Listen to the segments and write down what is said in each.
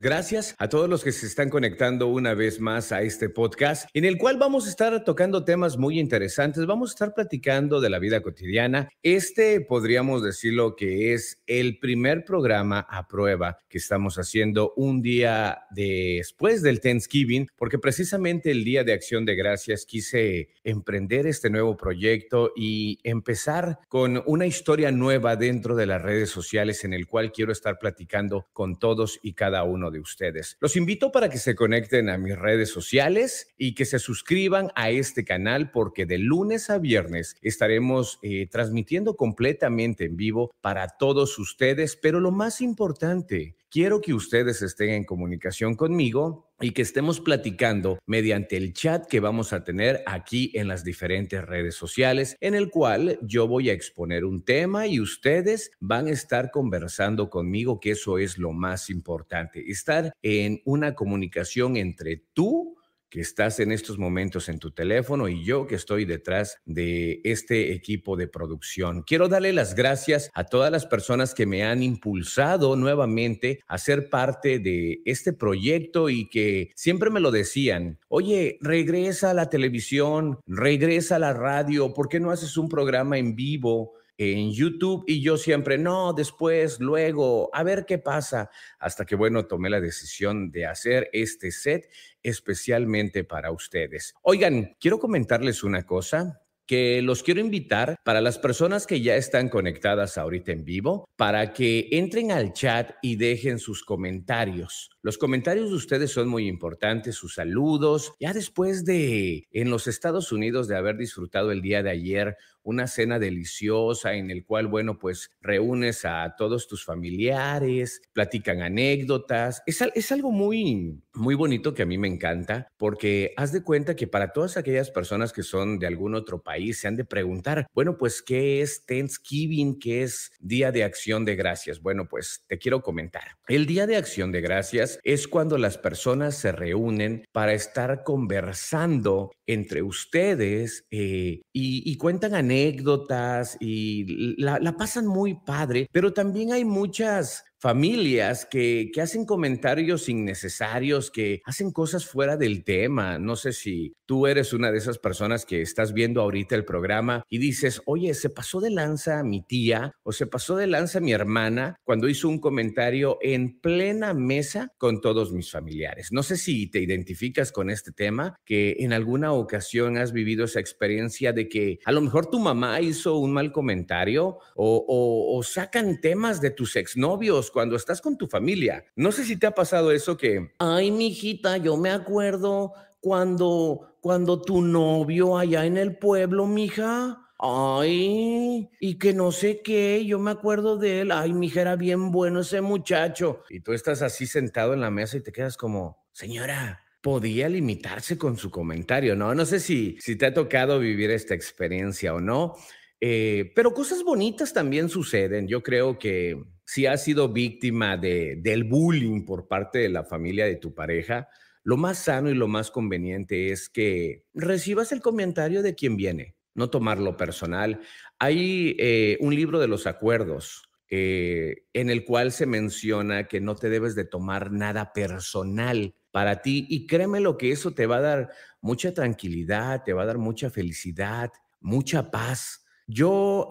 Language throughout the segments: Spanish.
Gracias a todos los que se están conectando una vez más a este podcast, en el cual vamos a estar tocando temas muy interesantes. Vamos a estar platicando de la vida cotidiana. Este podríamos decirlo que es el primer programa a prueba que estamos haciendo un día después del Thanksgiving, porque precisamente el Día de Acción de Gracias quise emprender este nuevo proyecto y empezar con una historia nueva dentro de las redes sociales en el cual quiero estar platicando con todos y cada uno de ustedes. Los invito para que se conecten a mis redes sociales y que se suscriban a este canal porque de lunes a viernes estaremos eh, transmitiendo completamente en vivo para todos ustedes, pero lo más importante, quiero que ustedes estén en comunicación conmigo y que estemos platicando mediante el chat que vamos a tener aquí en las diferentes redes sociales, en el cual yo voy a exponer un tema y ustedes van a estar conversando conmigo, que eso es lo más importante, estar en una comunicación entre tú que estás en estos momentos en tu teléfono y yo que estoy detrás de este equipo de producción. Quiero darle las gracias a todas las personas que me han impulsado nuevamente a ser parte de este proyecto y que siempre me lo decían, oye, regresa a la televisión, regresa a la radio, ¿por qué no haces un programa en vivo? En YouTube y yo siempre, no, después, luego, a ver qué pasa, hasta que, bueno, tomé la decisión de hacer este set especialmente para ustedes. Oigan, quiero comentarles una cosa que los quiero invitar para las personas que ya están conectadas ahorita en vivo, para que entren al chat y dejen sus comentarios. Los comentarios de ustedes son muy importantes, sus saludos. Ya después de en los Estados Unidos de haber disfrutado el día de ayer una cena deliciosa en el cual, bueno, pues reúnes a todos tus familiares, platican anécdotas. Es, es algo muy, muy bonito que a mí me encanta porque haz de cuenta que para todas aquellas personas que son de algún otro país se han de preguntar, bueno, pues, ¿qué es Thanksgiving? ¿Qué es Día de Acción de Gracias? Bueno, pues te quiero comentar. El Día de Acción de Gracias es cuando las personas se reúnen para estar conversando entre ustedes eh, y, cuentan anécdotas y la, pasan muy padre, pero también hay muchas familias que, que, hacen comentarios innecesarios, que hacen cosas fuera del tema. No sé si tú eres una de esas personas que estás viendo ahorita el programa y dices, oye, se pasó de lanza mi tía o se pasó de lanza mi hermana cuando hizo un comentario en plena mesa con todos mis familiares. No sé si te identificas con este tema, que en alguna ocasión has vivido esa experiencia de que a lo mejor tu mamá hizo un mal comentario o, o, o sacan temas de tus exnovios cuando estás con tu familia. No sé si te ha pasado eso que, ay, mijita, yo me acuerdo cuando, cuando tu novio allá en el pueblo, mija, Ay, y que no sé qué, yo me acuerdo de él. Ay, mija, era bien bueno ese muchacho. Y tú estás así sentado en la mesa y te quedas como, señora, podía limitarse con su comentario, ¿no? No sé si, si te ha tocado vivir esta experiencia o no, eh, pero cosas bonitas también suceden. Yo creo que si has sido víctima de, del bullying por parte de la familia de tu pareja, lo más sano y lo más conveniente es que recibas el comentario de quien viene, no tomarlo personal. Hay eh, un libro de los acuerdos eh, en el cual se menciona que no te debes de tomar nada personal para ti y créeme lo que eso te va a dar mucha tranquilidad, te va a dar mucha felicidad, mucha paz. Yo,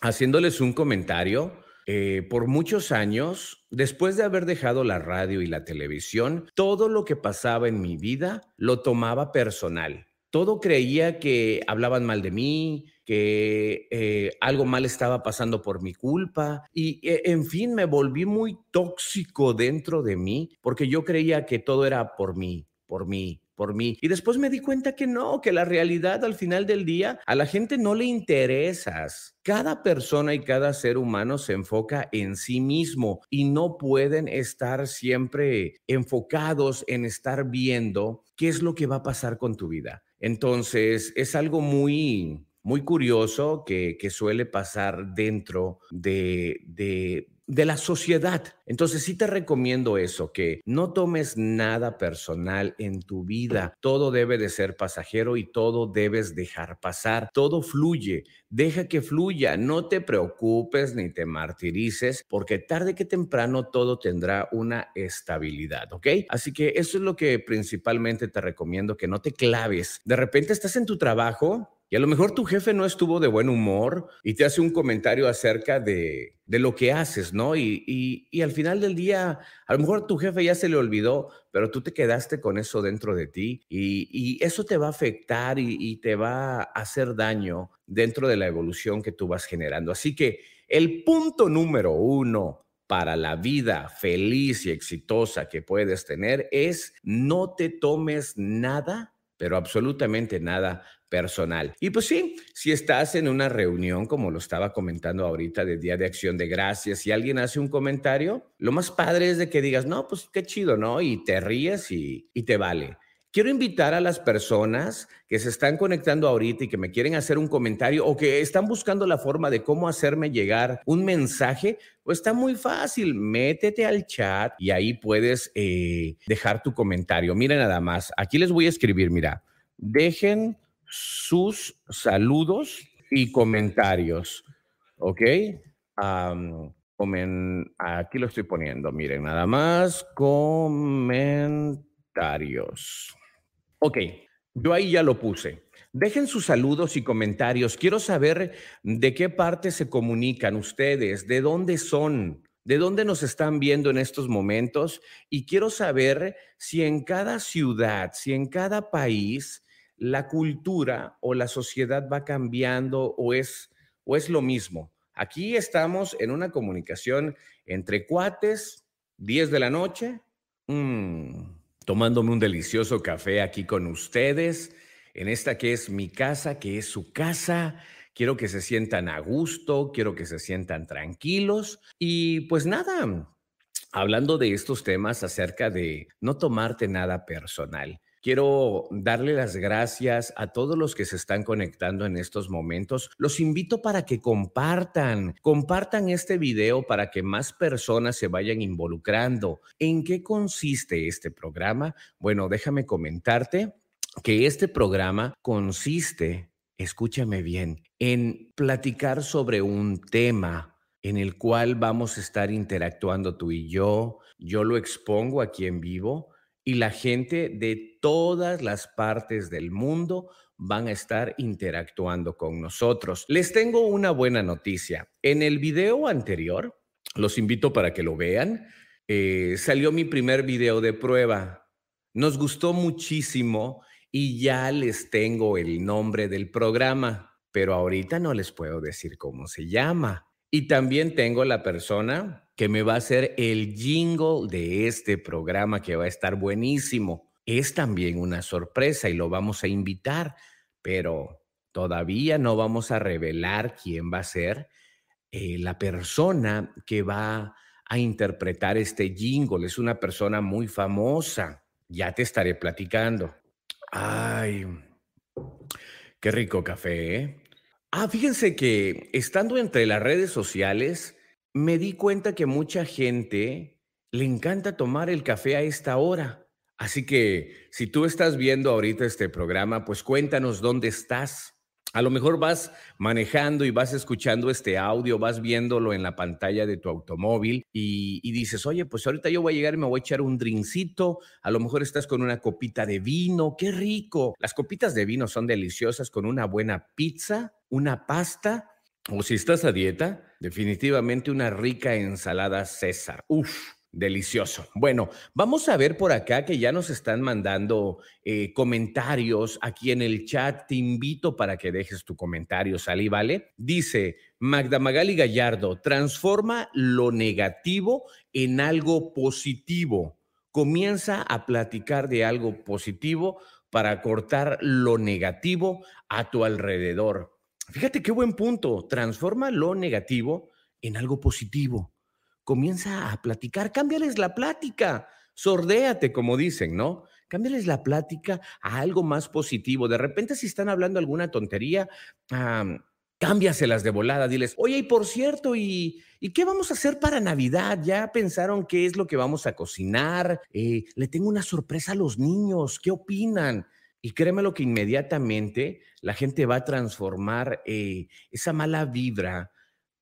haciéndoles un comentario, eh, por muchos años, después de haber dejado la radio y la televisión, todo lo que pasaba en mi vida lo tomaba personal. Todo creía que hablaban mal de mí, que eh, algo mal estaba pasando por mi culpa y e, en fin me volví muy tóxico dentro de mí porque yo creía que todo era por mí, por mí, por mí. Y después me di cuenta que no, que la realidad al final del día a la gente no le interesas. Cada persona y cada ser humano se enfoca en sí mismo y no pueden estar siempre enfocados en estar viendo qué es lo que va a pasar con tu vida. Entonces, es algo muy, muy curioso que, que suele pasar dentro de, de, de la sociedad. Entonces sí te recomiendo eso, que no tomes nada personal en tu vida. Todo debe de ser pasajero y todo debes dejar pasar. Todo fluye. Deja que fluya. No te preocupes ni te martirices porque tarde que temprano todo tendrá una estabilidad, ¿ok? Así que eso es lo que principalmente te recomiendo, que no te claves. De repente estás en tu trabajo y a lo mejor tu jefe no estuvo de buen humor y te hace un comentario acerca de, lo que haces, ¿no? Y, al final del día, a lo mejor tu jefe ya se le olvidó, pero tú te quedaste con eso dentro de ti y, y eso te va a afectar y te va a hacer daño dentro de la evolución que tú vas generando. Así que el punto número uno para la vida feliz y exitosa que puedes tener es no te tomes nada, pero absolutamente nada personal. Y pues sí, si estás en una reunión, como lo estaba comentando ahorita, de Día de Acción de Gracias, y alguien hace un comentario, lo más padre es de que digas, no, pues qué chido, ¿no? Y te ríes y, y te vale. Quiero invitar a las personas que se están conectando ahorita y que me quieren hacer un comentario o que están buscando la forma de cómo hacerme llegar un mensaje, pues está muy fácil. Métete al chat y ahí puedes eh, dejar tu comentario. Miren nada más, aquí les voy a escribir, mira, dejen sus saludos y comentarios. ¿Ok? aquí lo estoy poniendo. Miren, nada más comentarios. Ok, yo ahí ya lo puse. Dejen sus saludos y comentarios. Quiero saber de qué parte se comunican ustedes, de dónde son, de dónde nos están viendo en estos momentos. Y quiero saber si en cada ciudad, si en cada país la cultura o la sociedad va cambiando o es, o es lo mismo. Aquí estamos en una comunicación entre cuates, 10 de la noche, mm, tomándome un delicioso café aquí con ustedes, en esta que es mi casa, que es su casa. Quiero que se sientan a gusto, quiero que se sientan tranquilos y pues nada, hablando de estos temas acerca de no tomarte nada personal. Quiero darle las gracias a todos los que se están conectando en estos momentos. Los invito para que compartan, compartan este video para que más personas se vayan involucrando. ¿En qué consiste este programa? Bueno, déjame comentarte que este programa consiste, escúchame bien, en platicar sobre un tema en el cual vamos a estar interactuando tú y yo. Yo lo expongo aquí en vivo y la gente de todas las partes del mundo van a estar interactuando con nosotros. Les tengo una buena noticia. En el video anterior, los invito para que lo vean, eh, salió mi primer video de prueba. Nos gustó muchísimo y ya les tengo el nombre del programa, pero ahorita no les puedo decir cómo se llama. Y también tengo la persona que me va a hacer el jingle de este programa que va a estar buenísimo. Es también una sorpresa y lo vamos a invitar, pero todavía no vamos a revelar quién va a ser eh, la persona que va a interpretar este jingle. Es una persona muy famosa. Ya te estaré platicando. Ay, qué rico café, ¿eh? Ah, fíjense que estando entre las redes sociales, me di cuenta que mucha gente le encanta tomar el café a esta hora. Así que si tú estás viendo ahorita este programa, pues cuéntanos dónde estás. A lo mejor vas manejando y vas escuchando este audio, vas viéndolo en la pantalla de tu automóvil y, dices, oye, pues ahorita yo voy a llegar y me voy a echar un drincito, a lo mejor estás con una copita de vino, qué rico. Las copitas de vino son deliciosas con una buena pizza, una pasta o si estás a dieta, definitivamente una rica ensalada César. Uf Delicioso. Bueno, vamos a ver por acá que ya nos están mandando eh, comentarios aquí en el chat. Te invito para que dejes tu comentario, ¿sale? ¿Vale? Dice Magda Magali Gallardo, transforma lo negativo en algo positivo. Comienza a platicar de algo positivo para cortar lo negativo a tu alrededor. Fíjate qué buen punto. Transforma lo negativo en algo positivo comienza a platicar, cámbiales la plática, sordéate, como dicen, ¿no? Cámbiales la plática a algo más positivo. De repente, si están hablando alguna tontería, cámbiaselas de volada, diles, oye, y por cierto, ¿y, ¿y qué vamos a hacer para Navidad? ¿Ya pensaron qué es lo que vamos a cocinar? Eh, le tengo una sorpresa a los niños, ¿qué opinan? Y créeme lo que inmediatamente la gente va a transformar eh, esa mala vibra,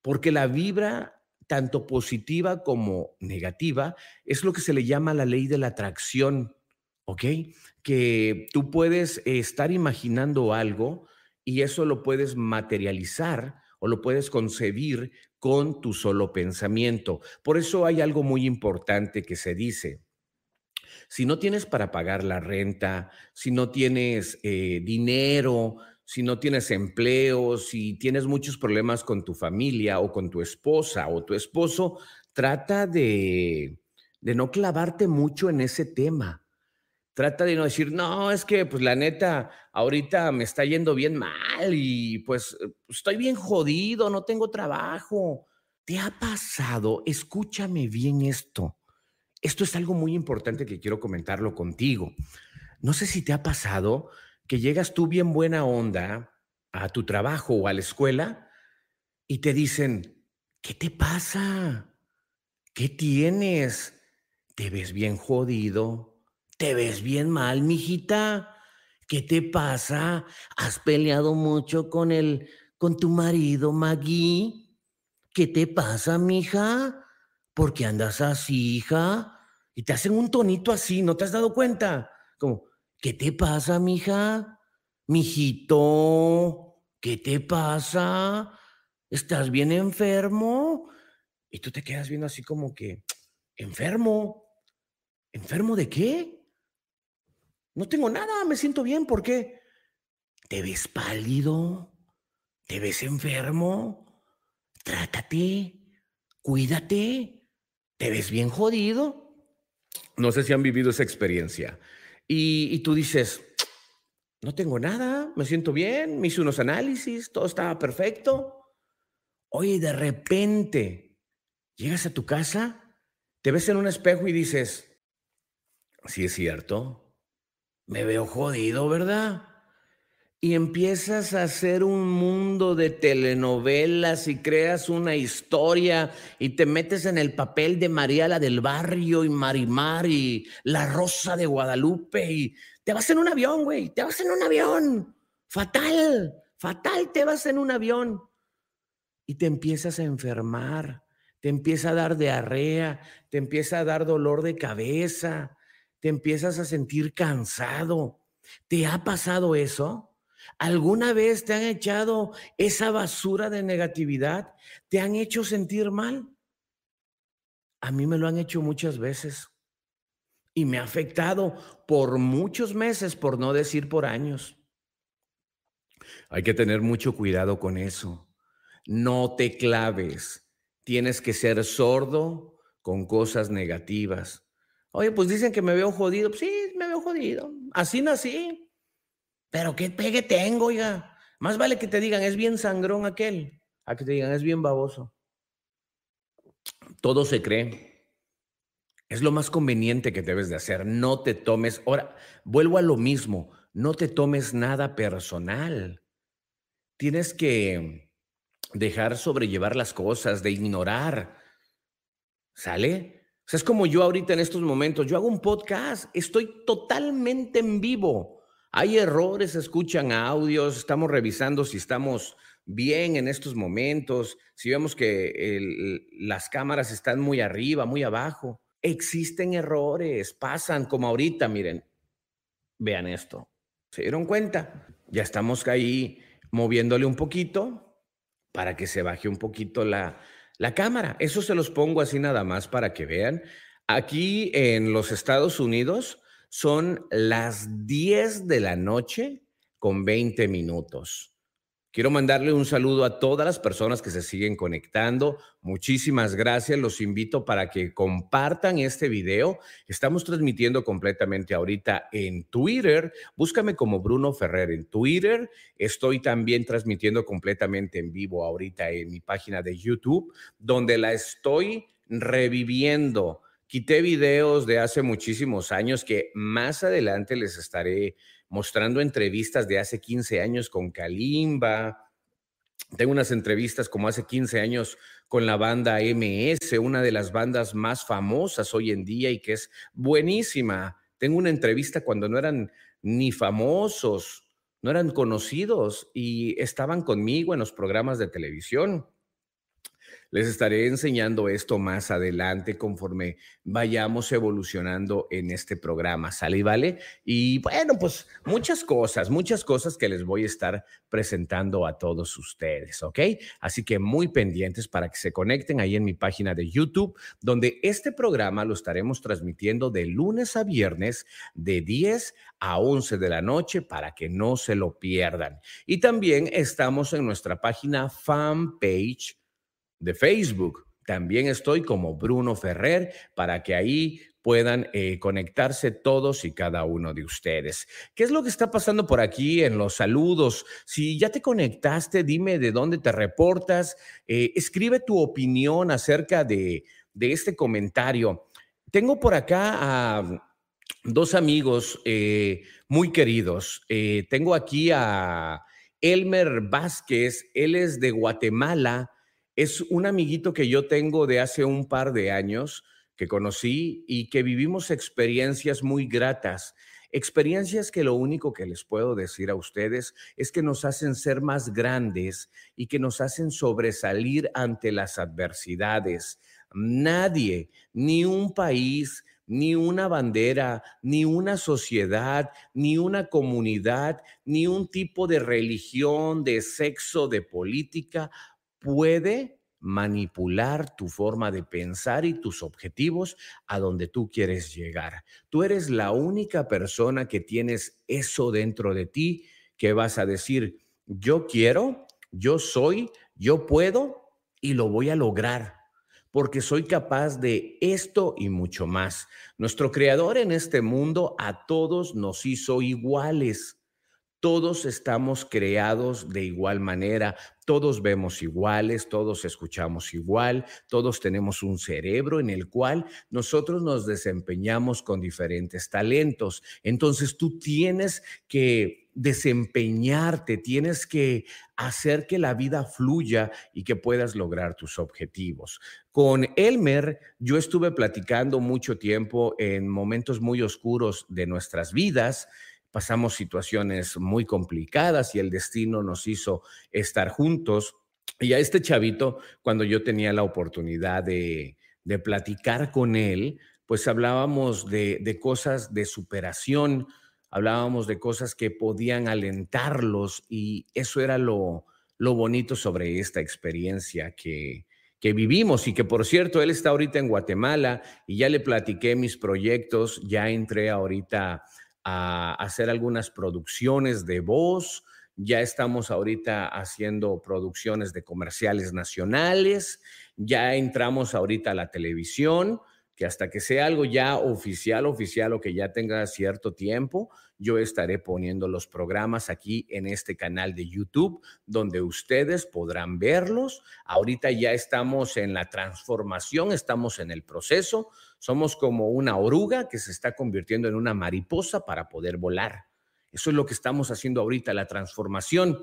porque la vibra, tanto positiva como negativa, es lo que se le llama la ley de la atracción, ¿ok? Que tú puedes estar imaginando algo y eso lo puedes materializar o lo puedes concebir con tu solo pensamiento. Por eso hay algo muy importante que se dice. Si no tienes para pagar la renta, si no tienes eh, dinero, si no tienes empleo, si tienes muchos problemas con tu familia o con tu esposa o tu esposo, trata de, de no clavarte mucho en ese tema trata de no decir, no, es que pues la neta, ahorita me está yendo bien mal y pues estoy bien jodido, no tengo trabajo. ¿Te ha pasado? Escúchame bien esto. Esto es algo muy importante que quiero comentarlo contigo. No sé si te ha pasado que llegas tú bien buena onda a tu trabajo o a la escuela y te dicen, ¿qué te pasa? ¿Qué tienes? ¿Te ves bien jodido? Te ves bien mal, mijita. ¿Qué te pasa? ¿Has peleado mucho con el con tu marido, Maggie? ¿Qué te pasa, mija? ¿Por qué andas así, hija? Y te hacen un tonito así, ¿no te has dado cuenta? Como, ¿qué te pasa, mija? Mijito, ¿qué te pasa? ¿Estás bien enfermo? Y tú te quedas viendo así como que, ¿enfermo? ¿Enfermo de qué? No tengo nada, me siento bien. ¿Por qué? ¿Te ves pálido? ¿Te ves enfermo? Trátate, cuídate. ¿Te ves bien jodido? No sé si han vivido esa experiencia. Y, tú dices, no tengo nada, me siento bien, me hice unos análisis, todo estaba perfecto. Oye, de repente llegas a tu casa, te ves en un espejo y dices, sí es cierto, me veo jodido, ¿verdad? Y empiezas a hacer un mundo de telenovelas y creas una historia y te metes en el papel de María la del barrio y Marimar y la Rosa de Guadalupe y te vas en un avión, güey, te vas en un avión. Fatal, fatal, te vas en un avión y te empiezas a enfermar, te empieza a dar diarrea, te empieza a dar dolor de cabeza, te empiezas a sentir cansado. ¿Te ha pasado eso? ¿Alguna vez te han echado esa basura de negatividad? ¿Te han hecho sentir mal? A mí me lo han hecho muchas veces y me ha afectado por muchos meses, por no decir por años. Hay que tener mucho cuidado con eso. No te claves. Tienes que ser sordo con cosas negativas. Oye, pues dicen que me veo jodido. Pues sí, me veo jodido. Así nací. Pero qué pegue tengo, oiga. Más vale que te digan, es bien sangrón aquel, a que te digan, es bien baboso. Todo se cree. Es lo más conveniente que debes de hacer. No te tomes, ahora, vuelvo a lo mismo, no te tomes nada personal. Tienes que dejar sobrellevar las cosas, de ignorar. ¿Sale? sea, es como yo ahorita en estos momentos, yo hago un podcast, estoy totalmente en vivo. Hay errores, escuchan audios, estamos revisando si estamos bien en estos momentos, si vemos que las cámaras están muy arriba, muy abajo. Existen errores, pasan como ahorita, miren, vean esto. ¿Se dieron cuenta? Ya estamos ahí moviéndole un poquito para que se baje un poquito la, la cámara. Eso se los pongo así nada más para que vean. Aquí en los Estados Unidos son las 10 de la noche con 20 minutos. Quiero mandarle un saludo a todas las personas que se siguen conectando. Muchísimas gracias. Los invito para que compartan este video. Estamos transmitiendo completamente ahorita en Twitter. Búscame como Bruno Ferrer en Twitter. Estoy también transmitiendo completamente en vivo ahorita en mi página de YouTube, donde la estoy reviviendo. Quité videos de hace muchísimos años que más adelante les estaré mostrando entrevistas de hace 15 años con Kalimba, Tengo unas entrevistas como hace 15 años con la banda MS, una de las bandas más famosas hoy en día y que es buenísima. Tengo una entrevista cuando no eran ni famosos, no eran conocidos y estaban conmigo en los programas de televisión. Les estaré enseñando esto más adelante conforme vayamos evolucionando en este programa, ¿sale y vale? Y bueno, pues muchas cosas, muchas cosas que les voy a estar presentando a todos ustedes, ¿ok? Así que muy pendientes para que se conecten ahí en mi página de YouTube, donde este programa lo estaremos transmitiendo de lunes a viernes de 10 a 11 de la noche para que no se lo pierdan. Y también estamos en nuestra página fanpage de Facebook. También estoy como Bruno Ferrer para que ahí puedan eh, conectarse todos y cada uno de ustedes. ¿Qué es lo que está pasando por aquí en los saludos? Si ya te conectaste, dime de dónde te reportas, eh, escribe tu opinión acerca de, de, este comentario. Tengo por acá a dos amigos eh, muy queridos. tengo aquí a Elmer Vázquez, él es de Guatemala es un amiguito que yo tengo de hace un par de años que conocí y que vivimos experiencias muy gratas. Experiencias que lo único que les puedo decir a ustedes es que nos hacen ser más grandes y que nos hacen sobresalir ante las adversidades. Nadie, ni un país, ni una bandera, ni una sociedad, ni una comunidad, ni un tipo de religión, de sexo, de política puede manipular tu forma de pensar y tus objetivos a donde tú quieres llegar. Tú eres la única persona que tienes eso dentro de ti que vas a decir, yo quiero, yo soy, yo puedo y lo voy a lograr porque soy capaz de esto y mucho más. Nuestro creador en este mundo a todos nos hizo iguales. Todos estamos creados de igual manera, todos vemos iguales, todos escuchamos igual, todos tenemos un cerebro en el cual nosotros nos desempeñamos con diferentes talentos. Entonces tú tienes que desempeñarte, tienes que hacer que la vida fluya y que puedas lograr tus objetivos. Con Elmer, yo estuve platicando mucho tiempo en momentos muy oscuros de nuestras vidas pasamos situaciones muy complicadas y el destino nos hizo estar juntos. Y a este chavito, cuando yo tenía la oportunidad de, platicar con él, pues hablábamos de, cosas de superación, hablábamos de cosas que podían alentarlos y eso era lo, lo bonito sobre esta experiencia que, que vivimos y que por cierto, él está ahorita en Guatemala y ya le platiqué mis proyectos, ya entré ahorita a hacer algunas producciones de voz. Ya estamos ahorita haciendo producciones de comerciales nacionales. Ya entramos ahorita a la televisión, que hasta que sea algo ya oficial, oficial o que ya tenga cierto tiempo, yo estaré poniendo los programas aquí en este canal de YouTube, donde ustedes podrán verlos. Ahorita ya estamos en la transformación, estamos en el proceso. Somos como una oruga que se está convirtiendo en una mariposa para poder volar. Eso es lo que estamos haciendo ahorita, la transformación.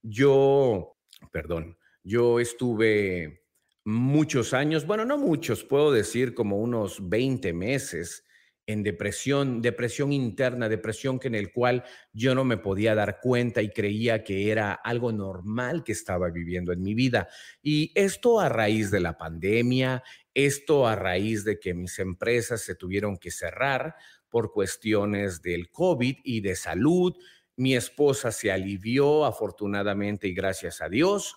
Yo, perdón, yo estuve muchos años, bueno, no muchos, puedo decir como unos 20 meses en depresión, depresión interna, depresión que en el cual yo no me podía dar cuenta y creía que era algo normal que estaba viviendo en mi vida. Y esto a raíz de la pandemia, esto a raíz de que mis empresas se tuvieron que cerrar por cuestiones del COVID y de salud. Mi esposa se alivió afortunadamente y gracias a Dios.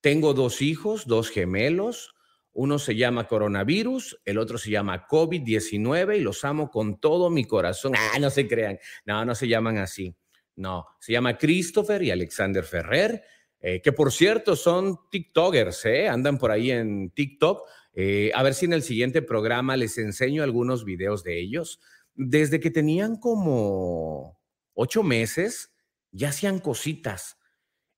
Tengo dos hijos, dos gemelos uno se llama coronavirus, el otro se llama COVID-19 y los amo con todo mi corazón. Ah, no se crean. No, no se llaman así. No, se llama Christopher y Alexander Ferrer, eh, que por cierto son TikTokers, ¿eh? andan por ahí en TikTok. Eh, a ver si en el siguiente programa les enseño algunos videos de ellos. Desde que tenían como ocho meses, ya hacían cositas.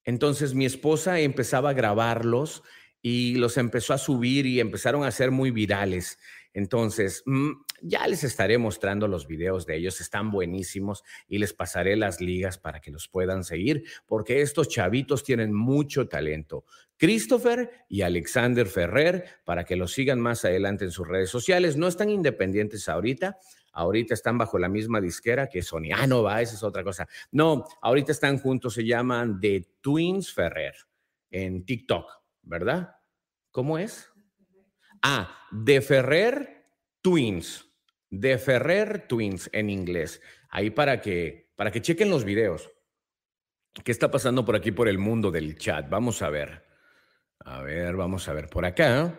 Entonces mi esposa empezaba a grabarlos y los empezó a subir y empezaron a ser muy virales. Entonces, mm, ya les estaré mostrando los videos de ellos, están buenísimos y les pasaré las ligas para que los puedan seguir, porque estos chavitos tienen mucho talento. Christopher y Alexander Ferrer, para que los sigan más adelante en sus redes sociales. No están independientes ahorita, ahorita están bajo la misma disquera que Sony. Ah, no va, esa es otra cosa. No, ahorita están juntos, se llaman The Twins Ferrer en TikTok, ¿verdad? ¿Cómo es? Ah, The Ferrer Twins. The Ferrer Twins en inglés. Ahí para que, para que chequen los videos. ¿Qué está pasando por aquí por el mundo del chat? Vamos a ver. A ver, vamos a ver por acá.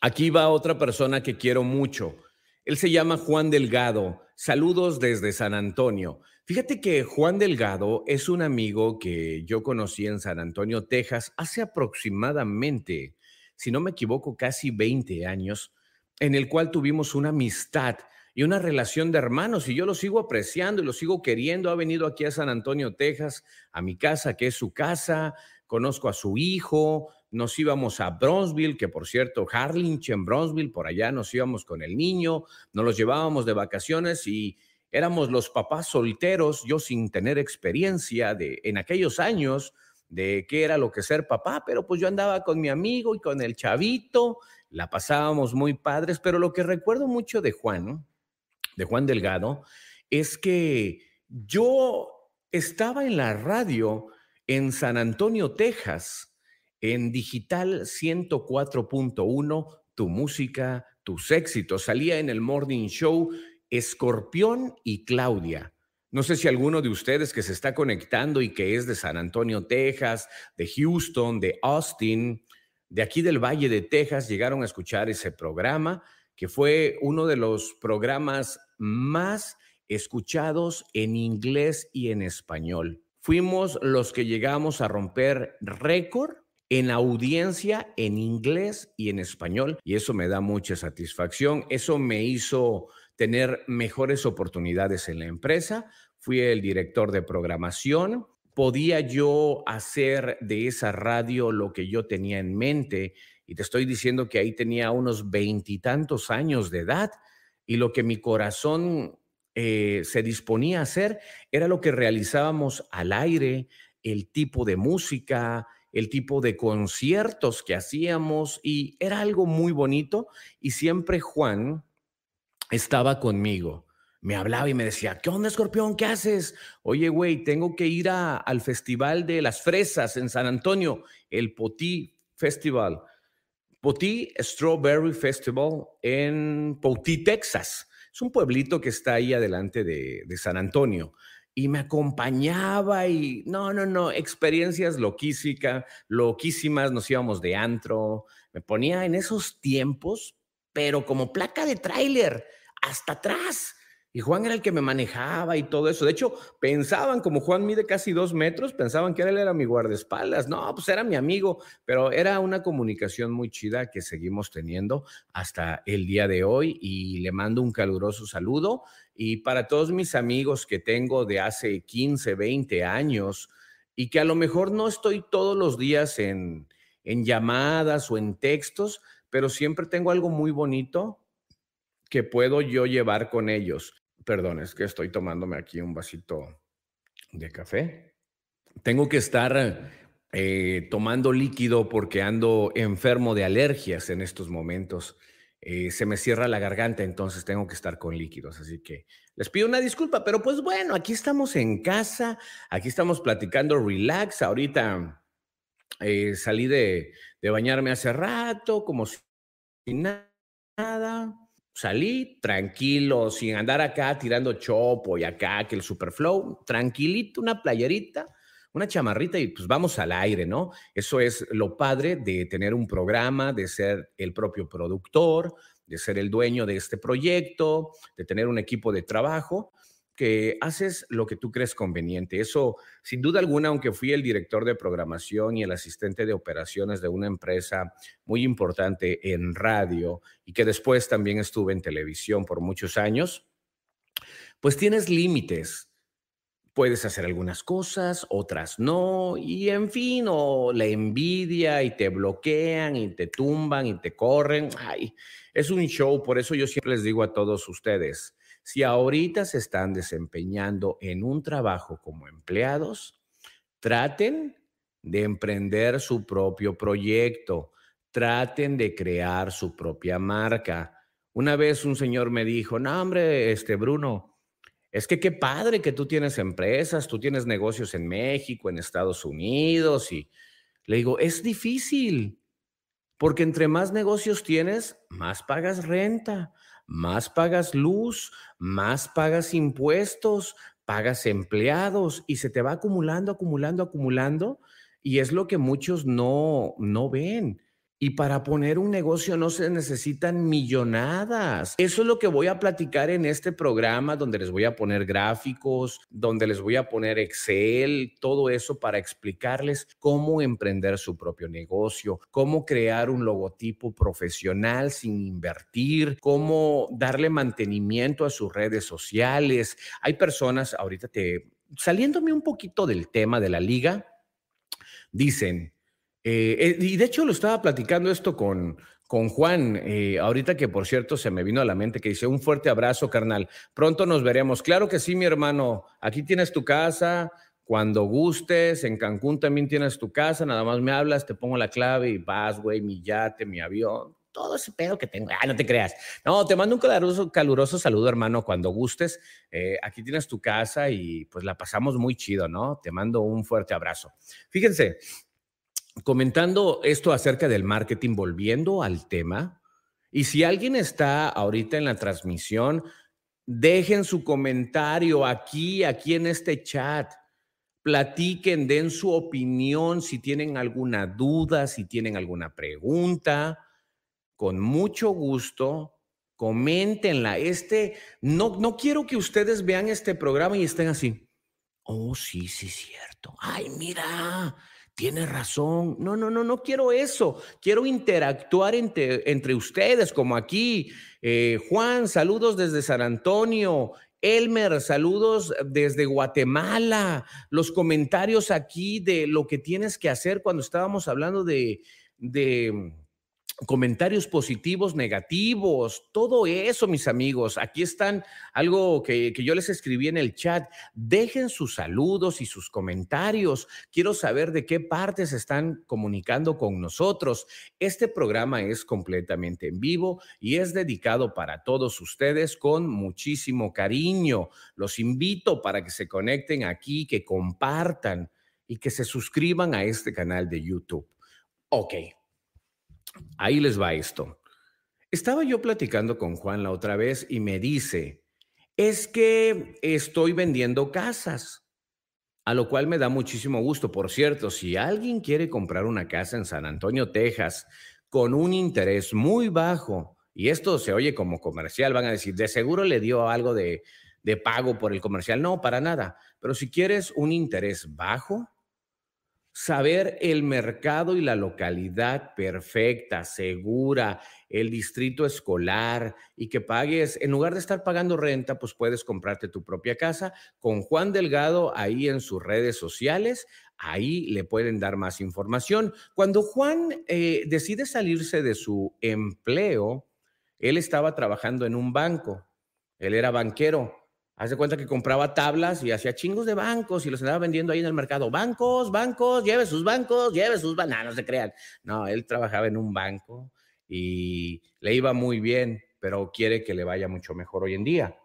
Aquí va otra persona que quiero mucho. Él se llama Juan Delgado. Saludos desde San Antonio. Fíjate que Juan Delgado es un amigo que yo conocí en San Antonio, Texas, hace aproximadamente, si no me equivoco, casi 20 años, en el cual tuvimos una amistad y una relación de hermanos y yo lo sigo apreciando y lo sigo queriendo. Ha venido aquí a San Antonio, Texas, a mi casa, que es su casa. Conozco a su hijo, nos íbamos a Bronzeville, que por cierto, Harlingen, Bronzeville, por allá nos íbamos con el niño, nos los llevábamos de vacaciones y éramos los papás solteros, yo sin tener experiencia de en aquellos años de qué era lo que ser papá, pero pues yo andaba con mi amigo y con el chavito, la pasábamos muy padres, pero lo que recuerdo mucho de Juan, de Juan Delgado, es que yo estaba en la radio en San Antonio, Texas, en Digital 104.1, tu música, tus éxitos. Salía en el Morning Show Escorpión y Claudia. No sé si alguno de ustedes que se está conectando y que es de San Antonio, Texas, de Houston, de Austin, de aquí del Valle de Texas, llegaron a escuchar ese programa, que fue uno de los programas más escuchados en inglés y en español. Fuimos los que llegamos a romper récord en audiencia en inglés y en español y eso me da mucha satisfacción. Eso me hizo tener mejores oportunidades en la empresa. Fui el director de programación. Podía yo hacer de esa radio lo que yo tenía en mente y te estoy diciendo que ahí tenía unos veintitantos años de edad y lo que mi corazón eh, se disponía a hacer era lo que realizábamos al aire, el tipo de música, el tipo de conciertos que hacíamos y era algo muy bonito y siempre Juan estaba conmigo. Me hablaba y me decía, ¿qué onda, escorpión? ¿Qué haces? Oye, güey, tengo que ir al Festival de las Fresas en San Antonio, el Potí Festival. Potí Strawberry Festival en Potí, Texas. Es un pueblito que está ahí adelante de, San Antonio y me acompañaba y no, no, no, experiencias loquísimas, loquísimas, nos íbamos de antro, me ponía en esos tiempos, pero como placa de tráiler, hasta atrás. Y Juan era el que me manejaba y todo eso. De hecho, pensaban, como Juan mide casi dos metros, pensaban que él era mi guardaespaldas. No, pues era mi amigo, pero era una comunicación muy chida que seguimos teniendo hasta el día de hoy y le mando un caluroso saludo. Y para todos mis amigos que tengo de hace 15, 20 años y que a lo mejor no estoy todos los días en, en llamadas o en textos, pero siempre tengo algo muy bonito que puedo yo llevar con ellos. Perdón, es que estoy tomándome aquí un vasito de café. Tengo que estar eh, tomando líquido porque ando enfermo de alergias en estos momentos. Eh, se me cierra la garganta, entonces tengo que estar con líquidos. Así que les pido una disculpa, pero pues bueno, aquí estamos en casa, aquí estamos platicando relax. Ahorita eh, salí de, de bañarme hace rato, como si nada salí tranquilo, sin andar acá tirando chopo y acá, que el superflow, tranquilito, una playerita, una chamarrita y pues vamos al aire, ¿no? Eso es lo padre de tener un programa, de ser el propio productor, de ser el dueño de este proyecto, de tener un equipo de trabajo que haces lo que tú crees conveniente. Eso, sin duda alguna, aunque fui el director de programación y el asistente de operaciones de una empresa muy importante en radio y que después también estuve en televisión por muchos años, pues tienes límites. puedes hacer algunas cosas, otras no, y en fin, o la envidia y te bloquean y te tumban y te corren. Ay, es un show, por eso yo siempre les digo a todos ustedes, si ahorita se están desempeñando en un trabajo como empleados, traten de emprender su propio proyecto, traten de crear su propia marca. Una vez un señor me dijo, no, hombre, este Bruno, es que qué padre que tú tienes empresas, tú tienes negocios en México, en Estados Unidos, y le digo, es difícil, porque entre más negocios tienes, más pagas renta, más pagas luz, más pagas impuestos, pagas empleados y se te va acumulando, acumulando, acumulando. Y es lo que muchos no, no ven. Y para poner un negocio no se necesitan millonadas. Eso es lo que voy a platicar en este programa, donde les voy a poner gráficos, donde les voy a poner Excel, todo eso para explicarles cómo emprender su propio negocio, cómo crear un logotipo profesional sin invertir, cómo darle mantenimiento a sus redes sociales. Hay personas, ahorita te, saliéndome un poquito del tema de la liga, dicen, eh, eh, y de hecho lo estaba platicando esto con, con Juan, eh, ahorita que por cierto se me vino a la mente que dice un fuerte abrazo, carnal. Pronto nos veremos. Claro que sí, mi hermano. Aquí tienes tu casa. Cuando gustes, en Cancún también tienes tu casa, nada más me hablas, te pongo la clave y vas, güey, mi yate, mi avión, todo ese pedo que tengo. Ah, no te creas. No, te mando un caluroso, caluroso saludo, hermano, cuando gustes. aquí tienes tu casa y pues la pasamos muy chido, ¿no? Te mando un fuerte abrazo. Fíjense, comentando esto acerca del marketing, volviendo al tema, y si alguien está ahorita en la transmisión, dejen su comentario aquí, aquí en este chat. Platiquen, den su opinión, si tienen alguna duda, si tienen alguna pregunta. Con mucho gusto, coméntenla. Este, no, no quiero que ustedes vean este programa y estén así. Oh, sí, sí, cierto. Ay, mira, tiene razón. No, no, no, no quiero eso. Quiero interactuar entre, entre ustedes, como aquí. Eh, Juan, saludos desde San Antonio. Elmer, saludos desde Guatemala. Los comentarios aquí de lo que tienes que hacer cuando estábamos hablando de, de comentarios positivos, negativos, todo eso, mis amigos. Aquí están algo que, yo les escribí en el chat. Dejen sus saludos y sus comentarios. Quiero saber de qué partes están comunicando con nosotros. Este programa es completamente en vivo y es dedicado para todos ustedes con muchísimo cariño. Los invito para que se conecten aquí, que compartan y que se suscriban a este canal de YouTube. Ok. Ahí les va esto. Estaba yo platicando con Juan la otra vez y me dice, es que estoy vendiendo casas, a lo cual me da muchísimo gusto. Por cierto, si alguien quiere comprar una casa en San Antonio, Texas, con un interés muy bajo, y esto se oye como comercial, van a decir, de seguro le dio algo de, de pago por el comercial. No, para nada. Pero si quieres un interés bajo, saber el mercado y la localidad perfecta, segura, el distrito escolar y que pagues, en lugar de estar pagando renta, pues puedes comprarte tu propia casa con Juan Delgado ahí en sus redes sociales. Ahí le pueden dar más información. Cuando Juan eh, decide salirse de su empleo, él estaba trabajando en un banco, él era banquero Hace cuenta que compraba tablas y hacía chingos de bancos y los andaba vendiendo ahí en el mercado. Bancos, bancos, lleve sus bancos, lleve sus bananos, no se crean. No, él trabajaba en un banco y le iba muy bien, pero quiere que le vaya mucho mejor hoy en día.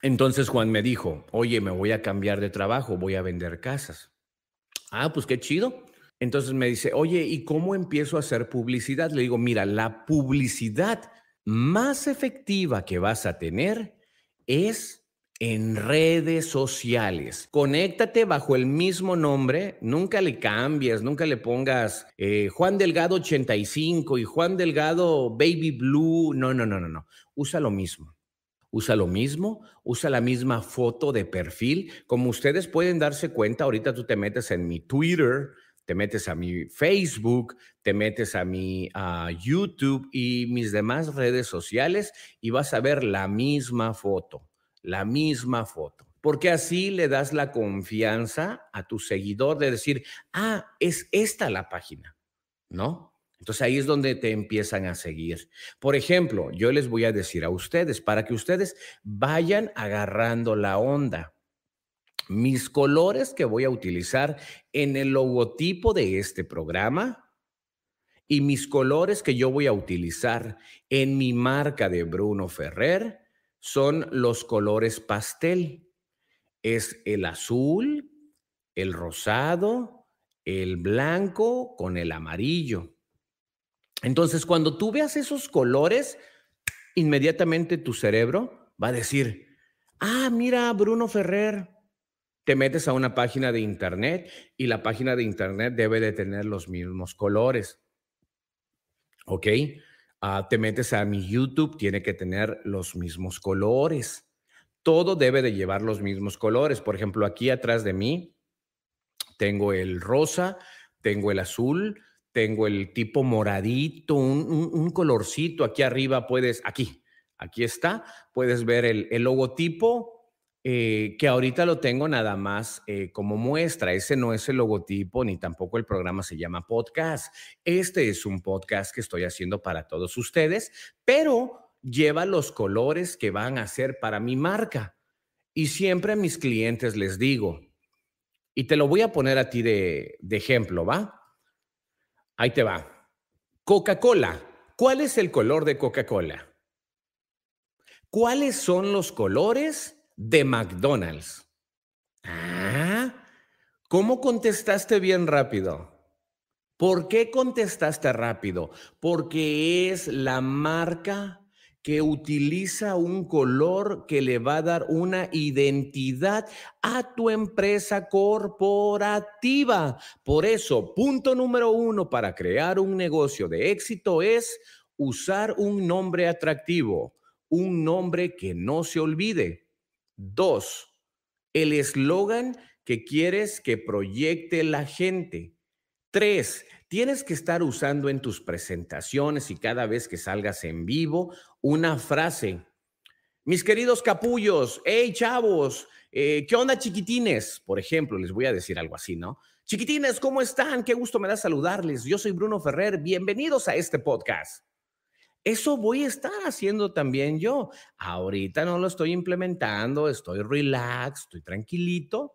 Entonces Juan me dijo, oye, me voy a cambiar de trabajo, voy a vender casas. Ah, pues qué chido. Entonces me dice, oye, ¿y cómo empiezo a hacer publicidad? Le digo, mira, la publicidad más efectiva que vas a tener es en redes sociales. Conéctate bajo el mismo nombre, nunca le cambies, nunca le pongas eh, Juan Delgado 85 y Juan Delgado Baby Blue. No, no, no, no, no. Usa lo mismo. Usa lo mismo, usa la misma foto de perfil. Como ustedes pueden darse cuenta, ahorita tú te metes en mi Twitter, te metes a mi Facebook, te metes a mi YouTube y mis demás redes sociales y vas a ver la misma foto la misma foto. porque así le das la confianza a tu seguidor de decir, ah, es esta la página, ¿no? Entonces ahí es donde te empiezan a seguir. Por ejemplo, yo les voy a decir a ustedes, para que ustedes vayan agarrando la onda, mis colores que voy a utilizar en el logotipo de este programa y mis colores que yo voy a utilizar en mi marca de Bruno Ferrer son los colores pastel. Es el azul, el rosado, el blanco con el amarillo. Entonces, cuando tú veas esos colores, inmediatamente tu cerebro va a decir, ah, mira, Bruno Ferrer, te metes a una página de internet y la página de internet debe de tener los mismos colores. ¿Ok? Ah, te metes a mi YouTube, tiene que tener los mismos colores. Todo debe de llevar los mismos colores. Por ejemplo, aquí atrás de mí tengo el rosa, tengo el azul, tengo el tipo moradito, un, colorcito. Aquí arriba puedes, aquí, aquí está, puedes ver el, logotipo eh, que ahorita lo tengo nada más eh, como muestra. Ese no es el logotipo ni tampoco el programa se llama podcast. Este es un podcast que estoy haciendo para todos ustedes, pero lleva los colores que van a ser para mi marca. Y siempre a mis clientes les digo, y te lo voy a poner a ti de, de ejemplo, ¿va? Ahí te va. Coca-Cola. ¿Cuál es el color de Coca-Cola? ¿Cuáles son los colores de McDonald's? Ah, ¿cómo contestaste bien rápido? ¿Por qué contestaste rápido? Porque es la marca que utiliza un color que le va a dar una identidad a tu empresa corporativa. Por eso, punto número uno para crear un negocio de éxito es usar un nombre atractivo, un nombre que no se olvide. Dos, el eslogan que quieres que proyecte la gente. Tres, tienes que estar usando en tus presentaciones y cada vez que salgas en vivo una frase. Mis queridos capullos, hey chavos, eh, ¿qué onda chiquitines? Por ejemplo, les voy a decir algo así, ¿no? Chiquitines, ¿cómo están? Qué gusto me da saludarles. Yo soy Bruno Ferrer. Bienvenidos a este podcast. Eso voy a estar haciendo también yo. Ahorita no lo estoy implementando, estoy relax, estoy tranquilito,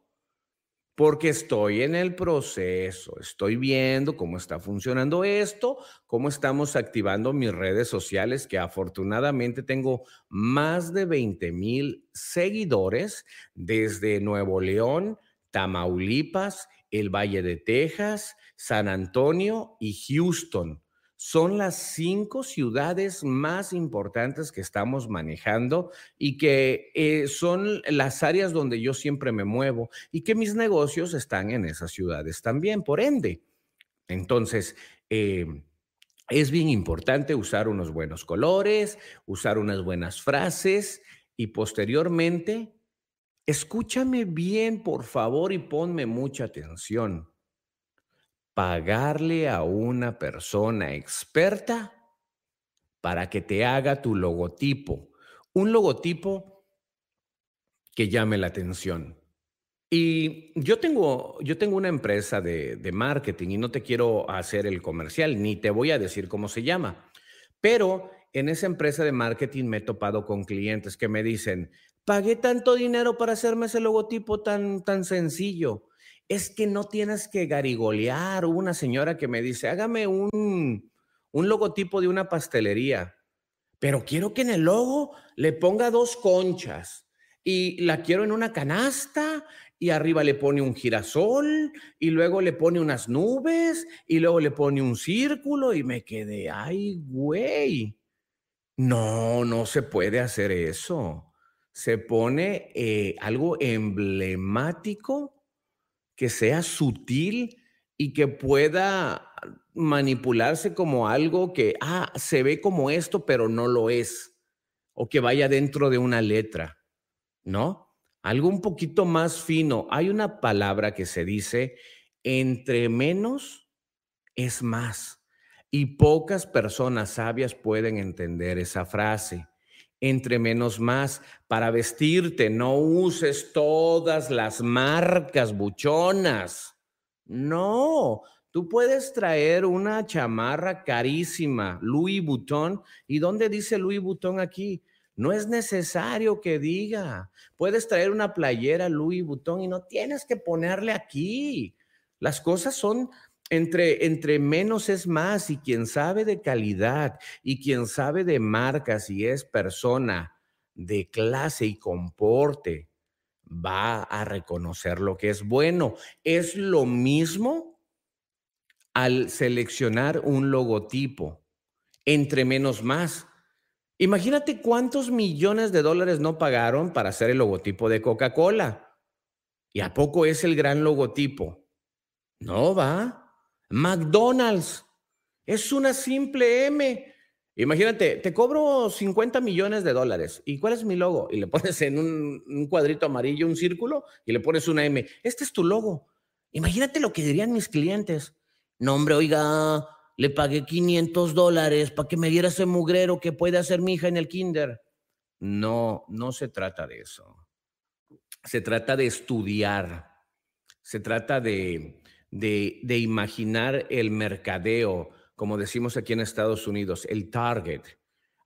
porque estoy en el proceso, estoy viendo cómo está funcionando esto, cómo estamos activando mis redes sociales, que afortunadamente tengo más de 20 mil seguidores desde Nuevo León, Tamaulipas, el Valle de Texas, San Antonio y Houston son las cinco ciudades más importantes que estamos manejando y que eh, son las áreas donde yo siempre me muevo y que mis negocios están en esas ciudades también, por ende. Entonces, eh, es bien importante usar unos buenos colores, usar unas buenas frases y posteriormente, escúchame bien, por favor, y ponme mucha atención pagarle a una persona experta para que te haga tu logotipo. Un logotipo que llame la atención. Y yo tengo, yo tengo una empresa de, marketing y no te quiero hacer el comercial, ni te voy a decir cómo se llama, pero en esa empresa de marketing me he topado con clientes que me dicen, pagué tanto dinero para hacerme ese logotipo tan, tan sencillo es que no tienes que garigolear. Hubo una señora que me dice, hágame un, un logotipo de una pastelería, pero quiero que en el logo le ponga dos conchas y la quiero en una canasta y arriba le pone un girasol y luego le pone unas nubes y luego le pone un círculo y me quedé, ay, güey. No, no se puede hacer eso. Se pone eh, algo emblemático que sea sutil y que pueda manipularse como algo que, ah, se ve como esto, pero no lo es, o que vaya dentro de una letra, ¿no? Algo un poquito más fino. Hay una palabra que se dice, entre menos es más. Y pocas personas sabias pueden entender esa frase. Entre menos más. Para vestirte, no uses todas las marcas buchonas. No, tú puedes traer una chamarra carísima, Louis Vuitton. ¿Y dónde dice Louis Vuitton aquí? No es necesario que diga. Puedes traer una playera Louis Vuitton y no tienes que ponerle aquí. Las cosas son entre, entre menos es más y quien sabe de calidad y quien sabe de marcas y es persona de clase y comporte, va a reconocer lo que es bueno. Es lo mismo al seleccionar un logotipo. Entre menos más. Imagínate cuántos millones de dólares no pagaron para hacer el logotipo de Coca-Cola. ¿Y a poco es el gran logotipo? No va. McDonald's es una simple M. Imagínate, te cobro 50 millones de dólares. ¿Y cuál es mi logo? Y le pones en un, cuadrito amarillo un círculo y le pones una M. Este es tu logo. Imagínate lo que dirían mis clientes. No, hombre, oiga, le pagué 500 dólares para que me diera ese mugrero que puede hacer mi hija en el kinder. No, no se trata de eso. Se trata de estudiar. Se trata de, de, imaginar el mercadeo, como decimos aquí en Estados Unidos, el target.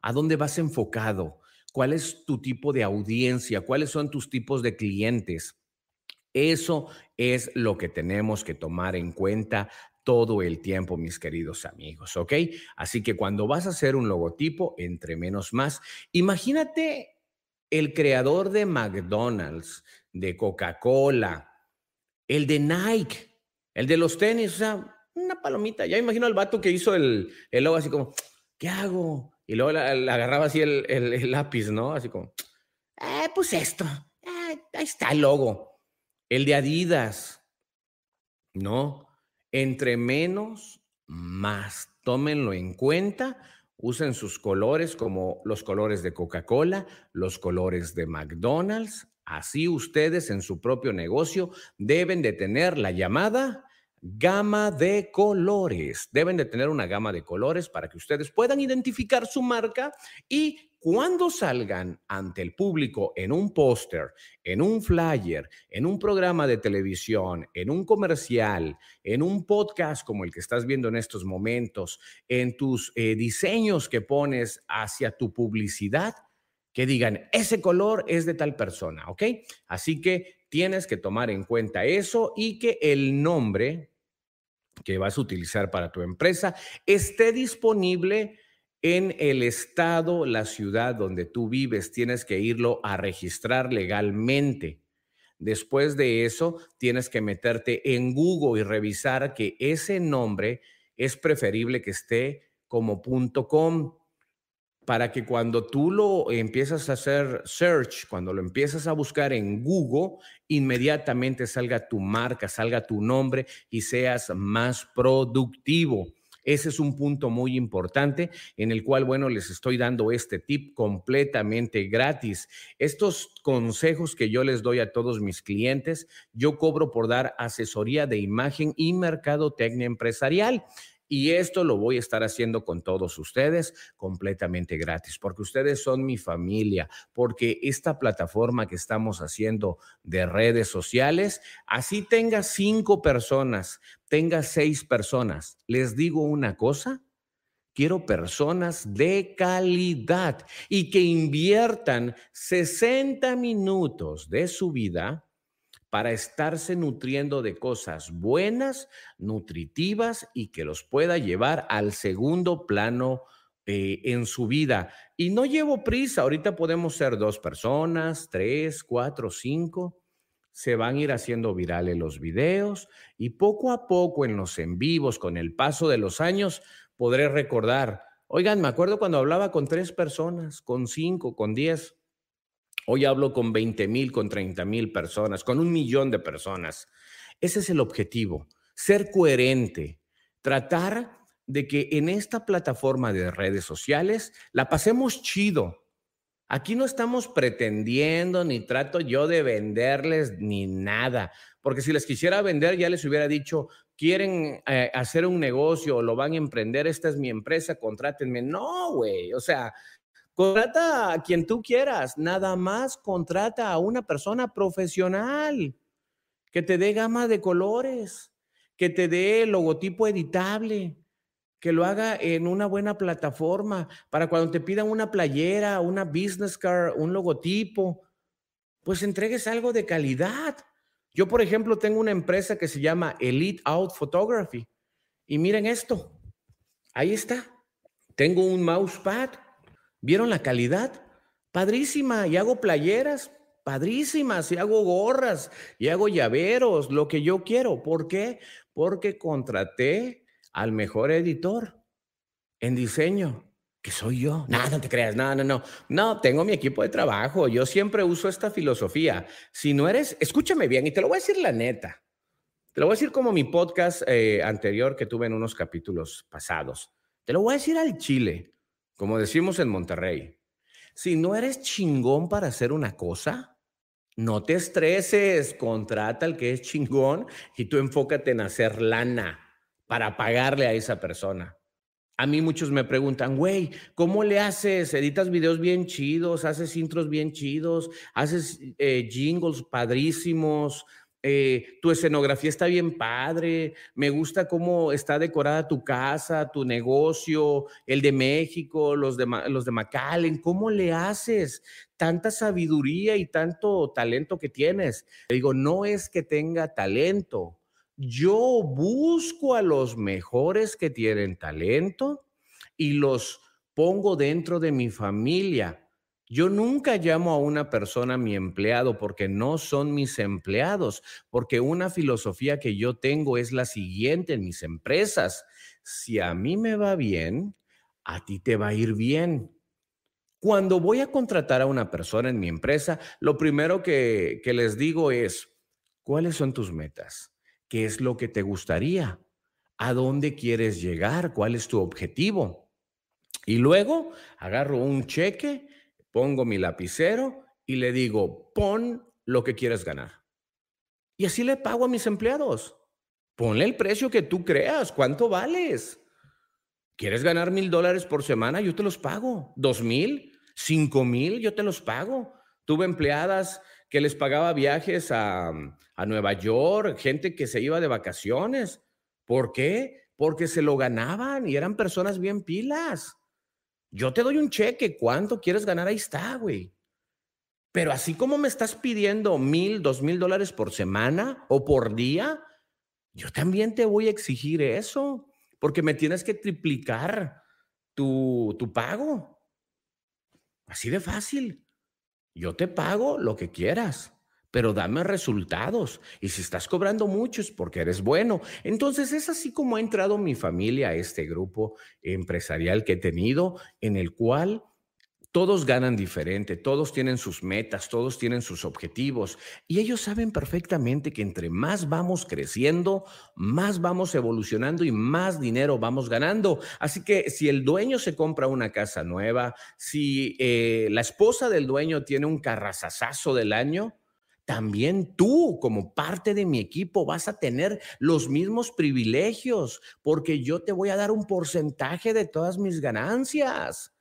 ¿A dónde vas enfocado? ¿Cuál es tu tipo de audiencia? ¿Cuáles son tus tipos de clientes? Eso es lo que tenemos que tomar en cuenta todo el tiempo, mis queridos amigos, ¿ok? Así que cuando vas a hacer un logotipo, entre menos más, imagínate el creador de McDonald's, de Coca-Cola, el de Nike, el de los tenis, o sea, una palomita. Ya imagino al vato que hizo el, el logo así como, ¿qué hago? Y luego le agarraba así el, el, lápiz, ¿no? Así como, eh, pues esto, eh, ahí está el logo. El de Adidas, ¿no? Entre menos, más. Tómenlo en cuenta. Usen sus colores como los colores de Coca-Cola, los colores de McDonald's. Así ustedes en su propio negocio deben de tener la llamada gama de colores. Deben de tener una gama de colores para que ustedes puedan identificar su marca y cuando salgan ante el público en un póster, en un flyer, en un programa de televisión, en un comercial, en un podcast como el que estás viendo en estos momentos, en tus eh, diseños que pones hacia tu publicidad, que digan, ese color es de tal persona, ¿ok? Así que tienes que tomar en cuenta eso y que el nombre que vas a utilizar para tu empresa esté disponible en el estado, la ciudad donde tú vives. Tienes que irlo a registrar legalmente. Después de eso, tienes que meterte en Google y revisar que ese nombre es preferible que esté como .com para que cuando tú lo empiezas a hacer search, cuando lo empiezas a buscar en Google, inmediatamente salga tu marca, salga tu nombre y seas más productivo. Ese es un punto muy importante en el cual, bueno, les estoy dando este tip completamente gratis. Estos consejos que yo les doy a todos mis clientes, yo cobro por dar asesoría de imagen y mercadotecnia empresarial. Y esto lo voy a estar haciendo con todos ustedes completamente gratis, porque ustedes son mi familia, porque esta plataforma que estamos haciendo de redes sociales, así tenga cinco personas, tenga seis personas, les digo una cosa, quiero personas de calidad y que inviertan 60 minutos de su vida para estarse nutriendo de cosas buenas, nutritivas y que los pueda llevar al segundo plano eh, en su vida. Y no llevo prisa, ahorita podemos ser dos personas, tres, cuatro, cinco. Se van a ir haciendo virales los videos y poco a poco en los en vivos, con el paso de los años, podré recordar, oigan, me acuerdo cuando hablaba con tres personas, con cinco, con diez Hoy hablo con 20 mil, con 30 mil personas, con un millón de personas. Ese es el objetivo, ser coherente, tratar de que en esta plataforma de redes sociales la pasemos chido. Aquí no estamos pretendiendo ni trato yo de venderles ni nada, porque si les quisiera vender ya les hubiera dicho, quieren eh, hacer un negocio o lo van a emprender, esta es mi empresa, contrátenme. No, güey, o sea, Contrata a quien tú quieras, nada más contrata a una persona profesional que te dé gama de colores, que te dé logotipo editable, que lo haga en una buena plataforma para cuando te pidan una playera, una business card, un logotipo, pues entregues algo de calidad. Yo, por ejemplo, tengo una empresa que se llama Elite Out Photography. Y miren esto, ahí está. Tengo un mousepad. ¿Vieron la calidad? Padrísima. Y hago playeras, padrísimas. Y hago gorras, y hago llaveros, lo que yo quiero. ¿Por qué? Porque contraté al mejor editor en diseño que soy yo. No, no te creas, no, no, no. No, tengo mi equipo de trabajo. Yo siempre uso esta filosofía. Si no eres, escúchame bien y te lo voy a decir la neta. Te lo voy a decir como mi podcast eh, anterior que tuve en unos capítulos pasados. Te lo voy a decir al chile, como decimos en Monterrey. Si no eres chingón para hacer una cosa, no te estreses, contrata al que es chingón y tú enfócate en hacer lana para pagarle a esa persona. A mí muchos me preguntan, güey, ¿cómo le haces? ¿Editas videos bien chidos? ¿Haces intros bien chidos? ¿Haces eh, jingles padrísimos? Eh, tu escenografía está bien padre, me gusta cómo está decorada tu casa, tu negocio, el de México, los de, los de ¿cómo le haces? Tanta sabiduría y tanto talento que tienes. Digo, no es que tenga talento, yo busco a los mejores que tienen talento y los pongo dentro de mi familia. Yo nunca llamo a una persona mi empleado porque no son mis empleados, porque una filosofía que yo tengo es la siguiente en mis empresas. Si a mí me va bien, a ti te va a ir bien. Cuando voy a contratar a una persona en mi empresa, lo primero que, que les digo es, ¿cuáles son tus metas? ¿Qué es lo que te gustaría? ¿A dónde quieres llegar? ¿Cuál es tu objetivo? Y luego agarro un cheque, pongo mi lapicero y le digo, pon lo que quieres ganar. Y así le pago a mis empleados. Ponle el precio que tú creas. ¿Cuánto vales? ¿Quieres ganar mil dólares por semana? Yo te los pago. ¿Dos mil? ¿Cinco mil? Yo te los pago. Tuve empleadas que les pagaba viajes a, a Nueva York, gente que se iba de vacaciones. ¿Por qué? Porque se lo ganaban y eran personas bien pilas. Yo te doy un cheque, ¿cuánto quieres ganar? Ahí está, güey. Pero así como me estás pidiendo mil, dos mil dólares por semana o por día, yo también te voy a exigir eso, porque me tienes que triplicar tu, tu pago. Así de fácil. Yo te pago lo que quieras pero dame resultados. Y si estás cobrando mucho es porque eres bueno. Entonces es así como ha entrado mi familia a este grupo empresarial que he tenido, en el cual todos ganan diferente, todos tienen sus metas, todos tienen sus objetivos y ellos saben perfectamente que entre más vamos creciendo, más vamos evolucionando y más dinero vamos ganando. Así que si el dueño se compra una casa nueva, si eh, la esposa del dueño tiene un carrazazazo del año, también tú como parte de mi equipo vas a tener los mismos privilegios porque yo te voy a dar un porcentaje de todas mis ganancias.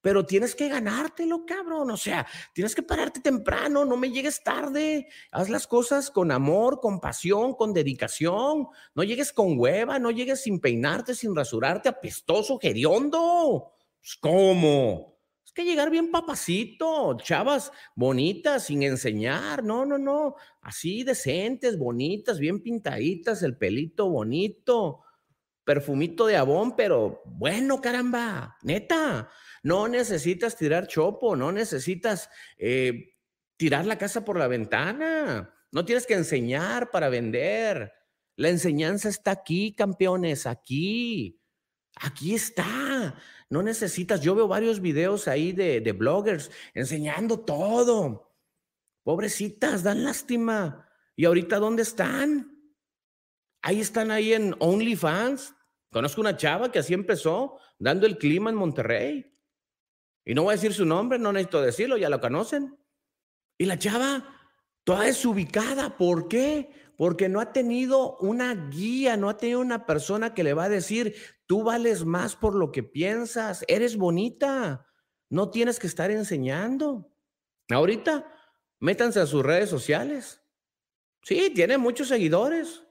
Pero tienes que ganártelo, cabrón. O sea, tienes que pararte temprano, no me llegues tarde. Haz las cosas con amor, con pasión, con dedicación. No llegues con hueva, no llegues sin peinarte, sin rasurarte, apestoso, geriondo. Pues, ¿Cómo? Que llegar bien papacito, chavas bonitas, sin enseñar, no, no, no, así decentes, bonitas, bien pintaditas, el pelito bonito, perfumito de abón, pero bueno, caramba, neta, no necesitas tirar chopo, no necesitas eh, tirar la casa por la ventana, no tienes que enseñar para vender. La enseñanza está aquí, campeones, aquí. Aquí está. No necesitas, yo veo varios videos ahí de, de bloggers enseñando todo. Pobrecitas, dan lástima. ¿Y ahorita dónde están? Ahí están ahí en OnlyFans. Conozco una chava que así empezó, dando el clima en Monterrey. Y no voy a decir su nombre, no necesito decirlo, ya lo conocen. Y la chava toda desubicada. ¿Por qué? Porque no ha tenido una guía, no ha tenido una persona que le va a decir, Tú vales más por lo que piensas, eres bonita. No tienes que estar enseñando. Ahorita, métanse a sus redes sociales. Sí, tiene muchos seguidores.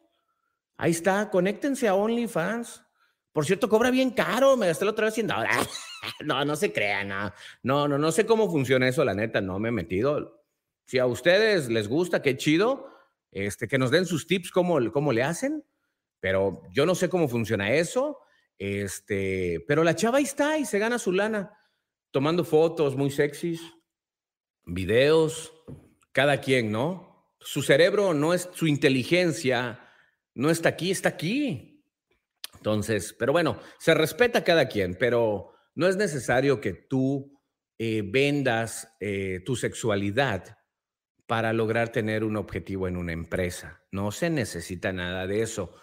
Ahí está, conéctense a OnlyFans. Por cierto, cobra bien caro, me gasté la otra vez 100 no, no se crean, no. no, no, no sé cómo funciona eso, la neta, no me he metido. Si a ustedes les gusta, qué chido, este, que nos den sus tips, cómo, cómo le hacen, pero yo no sé cómo funciona eso, este, pero la chava ahí está y se gana su lana, tomando fotos muy sexys, videos, cada quien, ¿no? Su cerebro no es, su inteligencia no está aquí, está aquí. Entonces, pero bueno, se respeta cada quien, pero no es necesario que tú eh, vendas eh, tu sexualidad para lograr tener un objetivo en una empresa. No se necesita nada de eso.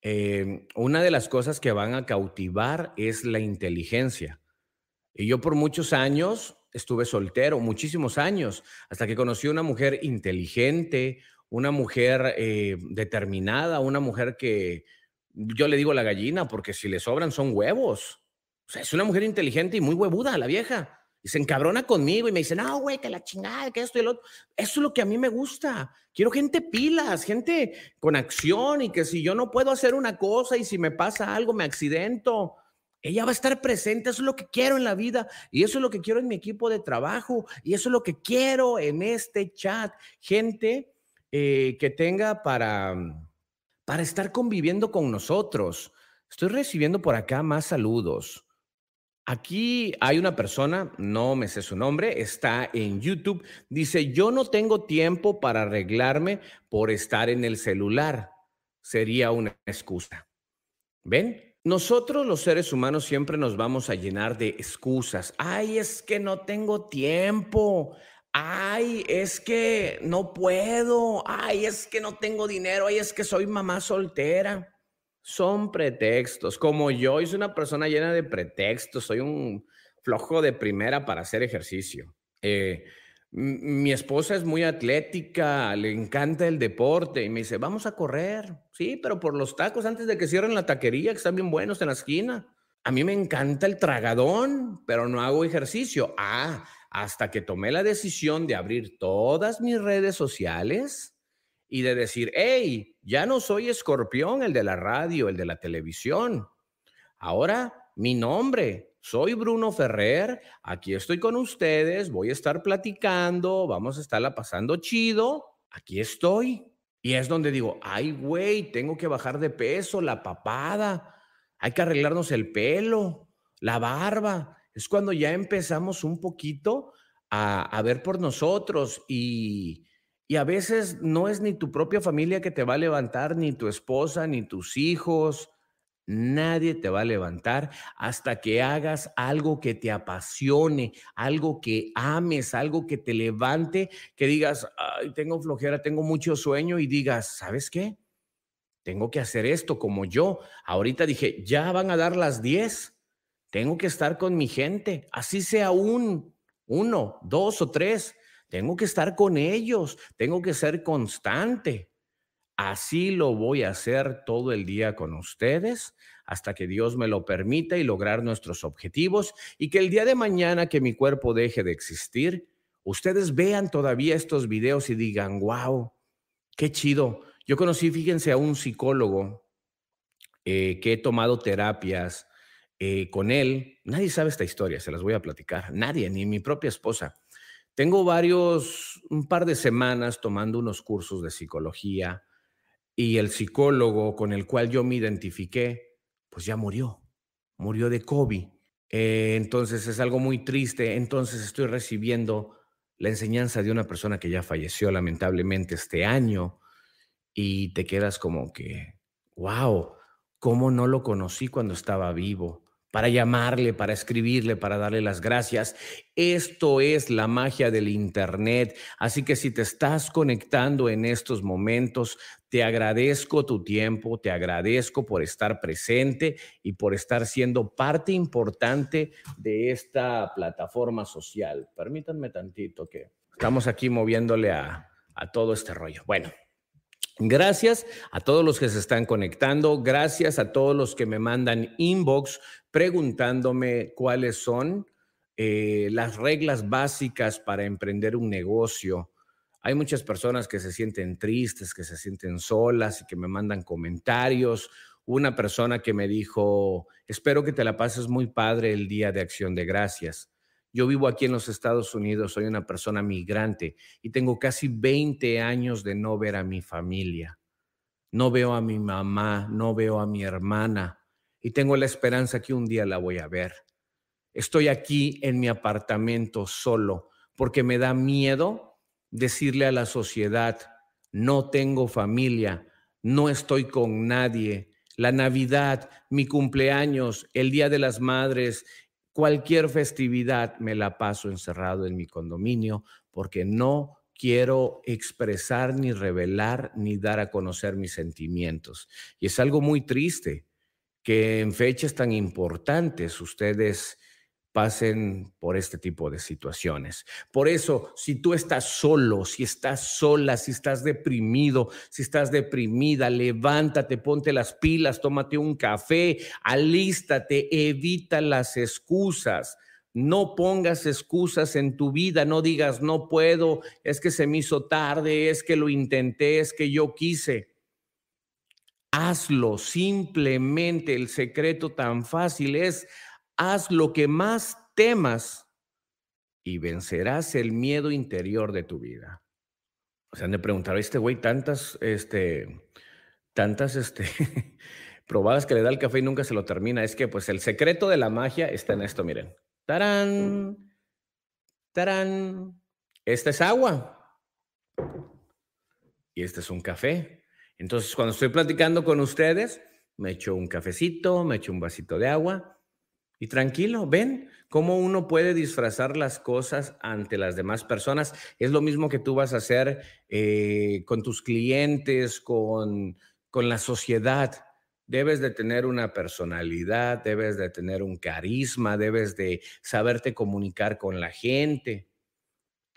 Em, una de las cosas que van a cautivar es la inteligencia. Y yo por muchos años estuve soltero, muchísimos años, hasta que conocí una mujer inteligente, una mujer eh, determinada, una mujer que yo le digo la gallina, porque si le sobran son huevos. O sea, es una mujer inteligente y muy huevuda, la vieja. Y se encabrona conmigo y me dice, no, güey, que la chingada, que esto y lo otro. Eso es lo que a mí me gusta. Quiero gente pilas, gente con acción y que si yo no puedo hacer una cosa y si me pasa algo, me accidento, ella va a estar presente. Eso es lo que quiero en la vida y eso es lo que quiero en mi equipo de trabajo y eso es lo que quiero en este chat. Gente eh, que tenga para para estar conviviendo con nosotros. Estoy recibiendo por acá más saludos. Aquí hay una persona, no me sé su nombre, está en YouTube. Dice, yo no tengo tiempo para arreglarme por estar en el celular. Sería una excusa. ¿Ven? Nosotros los seres humanos siempre nos vamos a llenar de excusas. Ay, es que no tengo tiempo ay, es que no puedo, ay, es que no tengo dinero, ay, es que soy mamá soltera. Son pretextos. Como yo, soy una persona llena de pretextos, soy un flojo de primera para hacer ejercicio. Eh, mi esposa es muy atlética, le encanta el deporte y me dice, vamos a correr. Sí, pero por los tacos antes de que cierren la taquería, que están bien buenos en la esquina. A mí me encanta el tragadón, pero no hago ejercicio. Ah, hasta que tomé la decisión de abrir todas mis redes sociales y de decir, hey, ya no soy escorpión, el de la radio, el de la televisión. Ahora mi nombre, soy Bruno Ferrer, aquí estoy con ustedes, voy a estar platicando, vamos a estarla pasando chido, aquí estoy. Y es donde digo, ay, güey, tengo que bajar de peso, la papada, hay que arreglarnos el pelo, la barba, es cuando ya empezamos un poquito a, ver por nosotros y, y a veces no es ni tu propia familia que te va a levantar, ni tu esposa, ni tus hijos. Nadie te va a levantar hasta que hagas algo que te apasione, algo que ames, algo que te levante, que digas, ay, tengo flojera, tengo mucho sueño y digas, ¿sabes qué? Tengo que hacer esto como yo. Ahorita dije, ya van a dar las 10 tengo que estar con mi gente, así sea un, uno, dos o tres. Tengo que estar con ellos, tengo que ser constante. Así lo voy a hacer todo el día con ustedes hasta que Dios me lo permita y lograr nuestros objetivos y que el día de mañana que mi cuerpo deje de existir, ustedes vean todavía estos videos y digan, wow, qué chido. Yo conocí, fíjense, a un psicólogo eh, que he tomado terapias eh, con él, nadie sabe esta historia, se las voy a platicar, nadie, ni mi propia esposa. Tengo varios, un par de semanas tomando unos cursos de psicología y el psicólogo con el cual yo me identifiqué, pues ya murió, murió de COVID. Eh, entonces es algo muy triste, entonces estoy recibiendo la enseñanza de una persona que ya falleció lamentablemente este año y te quedas como que, wow, ¿cómo no lo conocí cuando estaba vivo? Para llamarle, para escribirle, para darle las gracias. Esto es la magia del Internet. Así que si te estás conectando en estos momentos, te agradezco tu tiempo, te agradezco por estar presente y por estar siendo parte importante de esta plataforma social. Permítanme tantito que estamos aquí moviéndole a, a todo este rollo. Bueno. Gracias a todos los que se están conectando, gracias a todos los que me mandan inbox preguntándome cuáles son eh, las reglas básicas para emprender un negocio. Hay muchas personas que se sienten tristes, que se sienten solas y que me mandan comentarios. Una persona que me dijo, espero que te la pases muy padre el día de acción de gracias. Yo vivo aquí en los Estados Unidos, soy una persona migrante y tengo casi 20 años de no ver a mi familia. No veo a mi mamá, no veo a mi hermana y tengo la esperanza que un día la voy a ver. Estoy aquí en mi apartamento solo porque me da miedo decirle a la sociedad, no tengo familia, no estoy con nadie. La Navidad, mi cumpleaños, el Día de las Madres Cualquier festividad me la paso encerrado en mi condominio porque no quiero expresar ni revelar ni dar a conocer mis sentimientos. Y es algo muy triste que en fechas tan importantes ustedes pasen por este tipo de situaciones. Por eso, si tú estás solo, si estás sola, si estás deprimido, si estás deprimida, levántate, ponte las pilas, tómate un café, alístate, evita las excusas. No pongas excusas en tu vida, no digas no puedo, es que se me hizo tarde, es que lo intenté, es que yo quise. Hazlo, simplemente el secreto tan fácil es haz lo que más temas y vencerás el miedo interior de tu vida. O sea, han de preguntar, este güey, tantas, este, tantas, este, probadas que le da el café y nunca se lo termina. Es que, pues, el secreto de la magia está en esto, miren. Tarán, tarán. Esta es agua. Y este es un café. Entonces, cuando estoy platicando con ustedes, me echo un cafecito, me echo un vasito de agua y tranquilo, ven cómo uno puede disfrazar las cosas ante las demás personas. Es lo mismo que tú vas a hacer eh, con tus clientes, con, con la sociedad. Debes de tener una personalidad, debes de tener un carisma, debes de saberte comunicar con la gente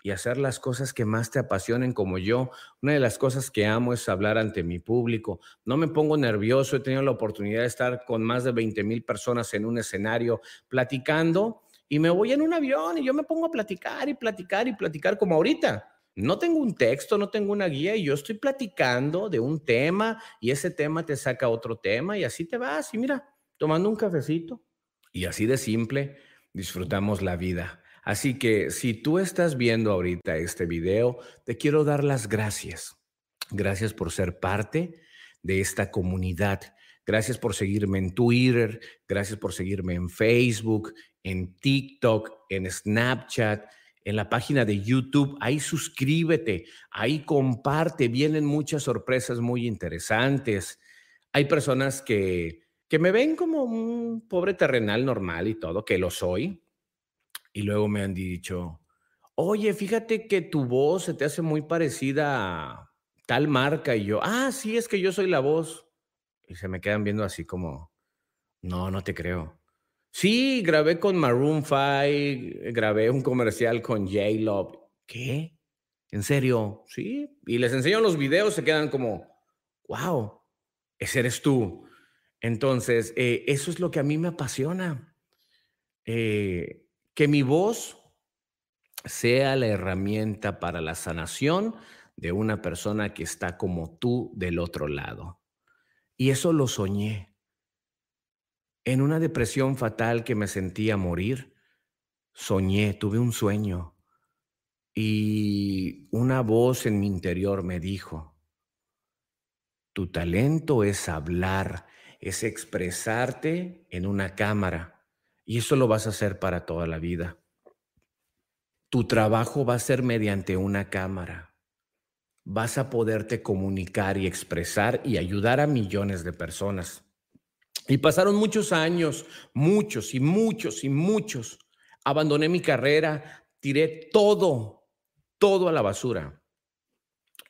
y hacer las cosas que más te apasionen como yo. Una de las cosas que amo es hablar ante mi público. No me pongo nervioso, he tenido la oportunidad de estar con más de 20 mil personas en un escenario platicando y me voy en un avión y yo me pongo a platicar y platicar y platicar como ahorita. No tengo un texto, no tengo una guía y yo estoy platicando de un tema y ese tema te saca otro tema y así te vas y mira, tomando un cafecito. Y así de simple disfrutamos la vida. Así que si tú estás viendo ahorita este video, te quiero dar las gracias. Gracias por ser parte de esta comunidad. Gracias por seguirme en Twitter, gracias por seguirme en Facebook, en TikTok, en Snapchat, en la página de YouTube. Ahí suscríbete, ahí comparte. Vienen muchas sorpresas muy interesantes. Hay personas que, que me ven como un pobre terrenal normal y todo, que lo soy. Y luego me han dicho, oye, fíjate que tu voz se te hace muy parecida a tal marca. Y yo, ah, sí, es que yo soy la voz. Y se me quedan viendo así como, no, no te creo. Sí, grabé con Maroon 5, grabé un comercial con J-Love. ¿Qué? ¿En serio? Sí. Y les enseño los videos, se quedan como, wow, ese eres tú. Entonces, eh, eso es lo que a mí me apasiona. Eh, que mi voz sea la herramienta para la sanación de una persona que está como tú del otro lado. Y eso lo soñé. En una depresión fatal que me sentía morir, soñé, tuve un sueño y una voz en mi interior me dijo, tu talento es hablar, es expresarte en una cámara y eso lo vas a hacer para toda la vida. Tu trabajo va a ser mediante una cámara. Vas a poderte comunicar y expresar y ayudar a millones de personas. Y pasaron muchos años, muchos y muchos y muchos. Abandoné mi carrera, tiré todo, todo a la basura.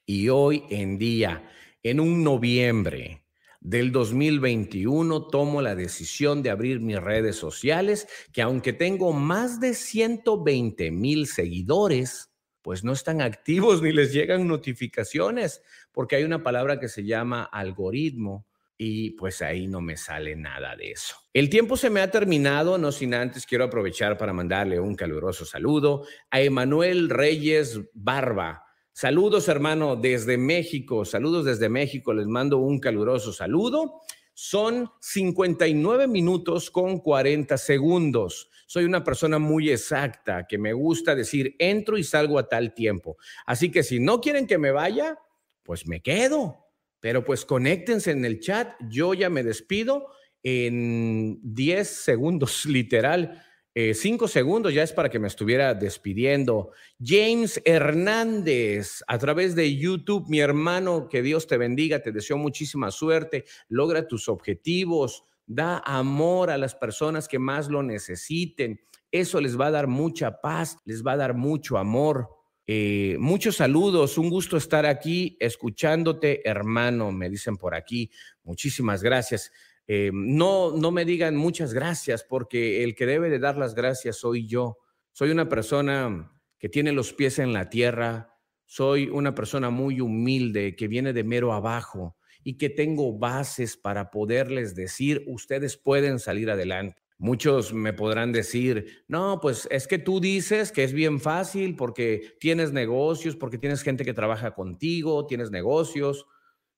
Y hoy en día, en un noviembre del 2021 tomo la decisión de abrir mis redes sociales, que aunque tengo más de 120 mil seguidores, pues no están activos ni les llegan notificaciones, porque hay una palabra que se llama algoritmo y pues ahí no me sale nada de eso. El tiempo se me ha terminado, no sin antes quiero aprovechar para mandarle un caluroso saludo a Emanuel Reyes Barba. Saludos hermano desde México, saludos desde México, les mando un caluroso saludo. Son 59 minutos con 40 segundos. Soy una persona muy exacta que me gusta decir entro y salgo a tal tiempo. Así que si no quieren que me vaya, pues me quedo pero pues conéctense en el chat. Yo ya me despido en 10 segundos, literal. 5 eh, segundos ya es para que me estuviera despidiendo. James Hernández, a través de YouTube, mi hermano, que Dios te bendiga, te deseo muchísima suerte, logra tus objetivos, da amor a las personas que más lo necesiten. Eso les va a dar mucha paz, les va a dar mucho amor. Eh, muchos saludos, un gusto estar aquí escuchándote, hermano, me dicen por aquí. Muchísimas gracias. Eh, no, no me digan muchas gracias porque el que debe de dar las gracias soy yo. Soy una persona que tiene los pies en la tierra, soy una persona muy humilde que viene de mero abajo y que tengo bases para poderles decir, ustedes pueden salir adelante. Muchos me podrán decir, no, pues es que tú dices que es bien fácil porque tienes negocios, porque tienes gente que trabaja contigo, tienes negocios.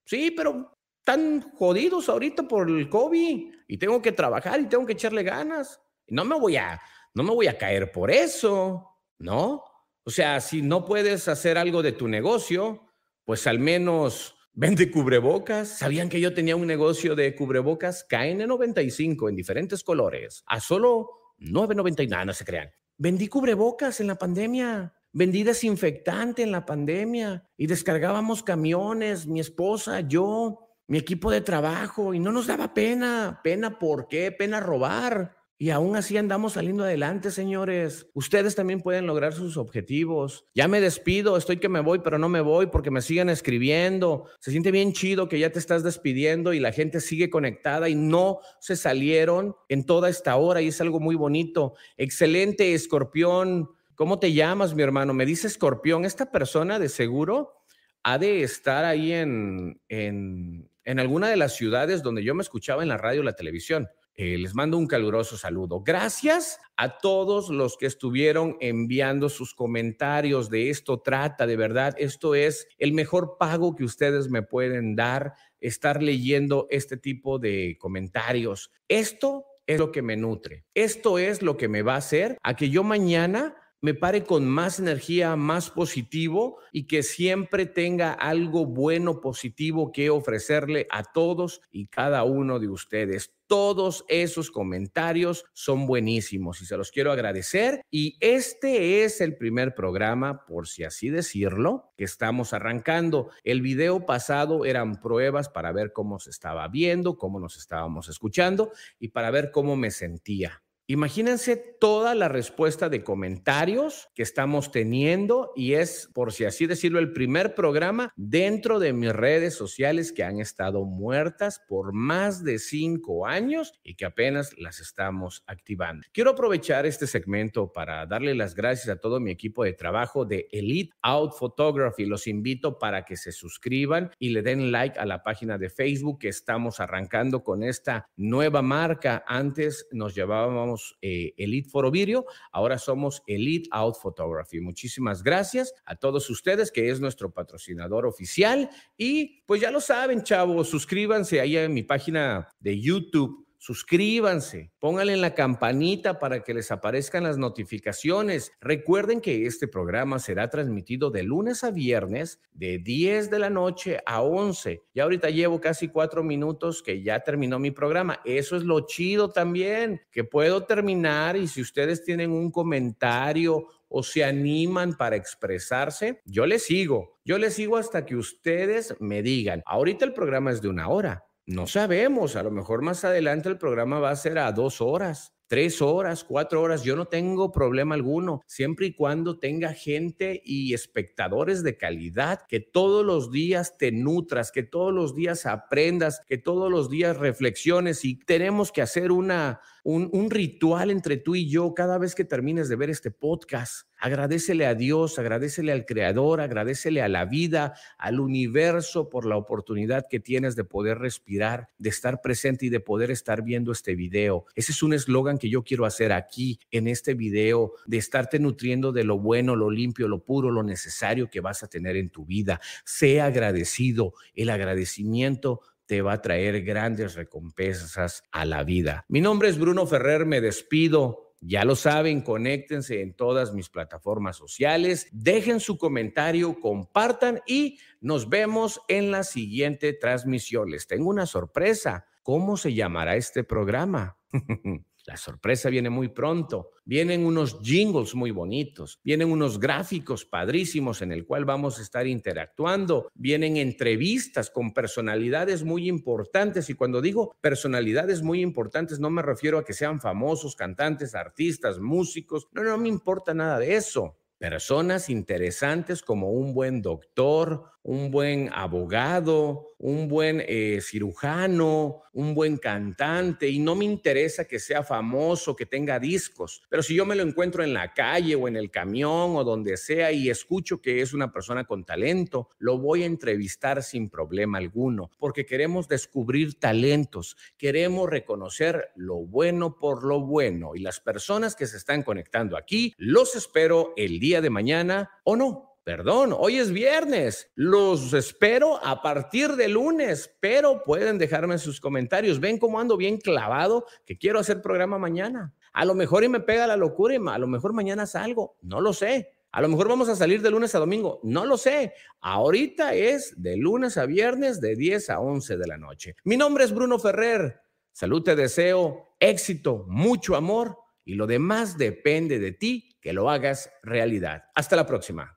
Sí, pero están jodidos ahorita por el COVID y tengo que trabajar y tengo que echarle ganas. No me voy a, no me voy a caer por eso, ¿no? O sea, si no puedes hacer algo de tu negocio, pues al menos Vende cubrebocas. ¿Sabían que yo tenía un negocio de cubrebocas KN95 en diferentes colores a solo 9.99? No se crean. Vendí cubrebocas en la pandemia. Vendí desinfectante en la pandemia y descargábamos camiones, mi esposa, yo, mi equipo de trabajo y no nos daba pena. ¿Pena por qué? Pena robar. Y aún así andamos saliendo adelante, señores. Ustedes también pueden lograr sus objetivos. Ya me despido, estoy que me voy, pero no me voy porque me siguen escribiendo. Se siente bien chido que ya te estás despidiendo y la gente sigue conectada y no se salieron en toda esta hora y es algo muy bonito. Excelente, escorpión. ¿Cómo te llamas, mi hermano? Me dice escorpión. Esta persona de seguro ha de estar ahí en, en, en alguna de las ciudades donde yo me escuchaba en la radio o la televisión eh, les mando un caluroso saludo. Gracias a todos los que estuvieron enviando sus comentarios. De esto trata, de verdad. Esto es el mejor pago que ustedes me pueden dar, estar leyendo este tipo de comentarios. Esto es lo que me nutre. Esto es lo que me va a hacer a que yo mañana me pare con más energía, más positivo y que siempre tenga algo bueno, positivo que ofrecerle a todos y cada uno de ustedes. Todos esos comentarios son buenísimos y se los quiero agradecer. Y este es el primer programa, por si así decirlo, que estamos arrancando. El video pasado eran pruebas para ver cómo se estaba viendo, cómo nos estábamos escuchando y para ver cómo me sentía. Imagínense toda la respuesta de comentarios que estamos teniendo y es, por si así decirlo, el primer programa dentro de mis redes sociales que han estado muertas por más de cinco años y que apenas las estamos activando. Quiero aprovechar este segmento para darle las gracias a todo mi equipo de trabajo de Elite Out Photography. Los invito para que se suscriban y le den like a la página de Facebook que estamos arrancando con esta nueva marca. Antes nos llevábamos eh, Elite Forovirio, ahora somos Elite Out Photography. Muchísimas gracias a todos ustedes, que es nuestro patrocinador oficial. Y pues ya lo saben, chavos, suscríbanse ahí en mi página de YouTube suscríbanse, pónganle en la campanita para que les aparezcan las notificaciones. Recuerden que este programa será transmitido de lunes a viernes de 10 de la noche a 11. Ya ahorita llevo casi cuatro minutos que ya terminó mi programa. Eso es lo chido también, que puedo terminar y si ustedes tienen un comentario o se animan para expresarse, yo les sigo. Yo les sigo hasta que ustedes me digan. Ahorita el programa es de una hora no sabemos, a lo mejor más adelante el programa va a ser a dos horas, tres horas, cuatro horas, yo no tengo problema alguno, siempre y cuando tenga gente y espectadores de calidad, que todos los días te nutras, que todos los días aprendas, que todos los días reflexiones y tenemos que hacer una, un, ritual entre tú y yo cada vez que termines de ver este podcast. Agradecele a Dios, agradecele al Creador, agradecele a la vida, al universo por la oportunidad que tienes de poder respirar, de estar presente y de poder estar viendo este video. Ese es un eslogan que yo quiero hacer aquí en este video, de estarte nutriendo de lo bueno, lo limpio, lo puro, lo necesario que vas a tener en tu vida. Sea agradecido. El agradecimiento te va a traer grandes recompensas a la vida. Mi nombre es Bruno Ferrer, me despido. Ya lo saben, conéctense en todas mis plataformas sociales, dejen su comentario, compartan y nos vemos en la siguiente transmisión. Les tengo una sorpresa. ¿Cómo se llamará este programa? La sorpresa viene muy pronto. Vienen unos jingles muy bonitos, vienen unos gráficos padrísimos en el cual vamos a estar interactuando, vienen entrevistas con personalidades muy importantes y cuando digo personalidades muy importantes no me refiero a que sean famosos, cantantes, artistas, músicos, no, no me importa nada de eso. Personas interesantes como un buen doctor, un buen abogado, un buen eh, cirujano, un buen cantante, y no me interesa que sea famoso, que tenga discos, pero si yo me lo encuentro en la calle o en el camión o donde sea y escucho que es una persona con talento, lo voy a entrevistar sin problema alguno, porque queremos descubrir talentos, queremos reconocer lo bueno por lo bueno, y las personas que se están conectando aquí, los espero el día de mañana o no Perdón, hoy es viernes. Los espero a partir de lunes, pero pueden dejarme sus comentarios. Ven cómo ando bien clavado que quiero hacer programa mañana. A lo mejor y me pega la locura y a lo mejor mañana salgo. No lo sé. A lo mejor vamos a salir de lunes a domingo. No lo sé. Ahorita es de lunes a viernes de 10 a 11 de la noche. Mi nombre es Bruno Ferrer. Salud te deseo, éxito, mucho amor y lo demás depende de ti que lo hagas realidad. Hasta la próxima.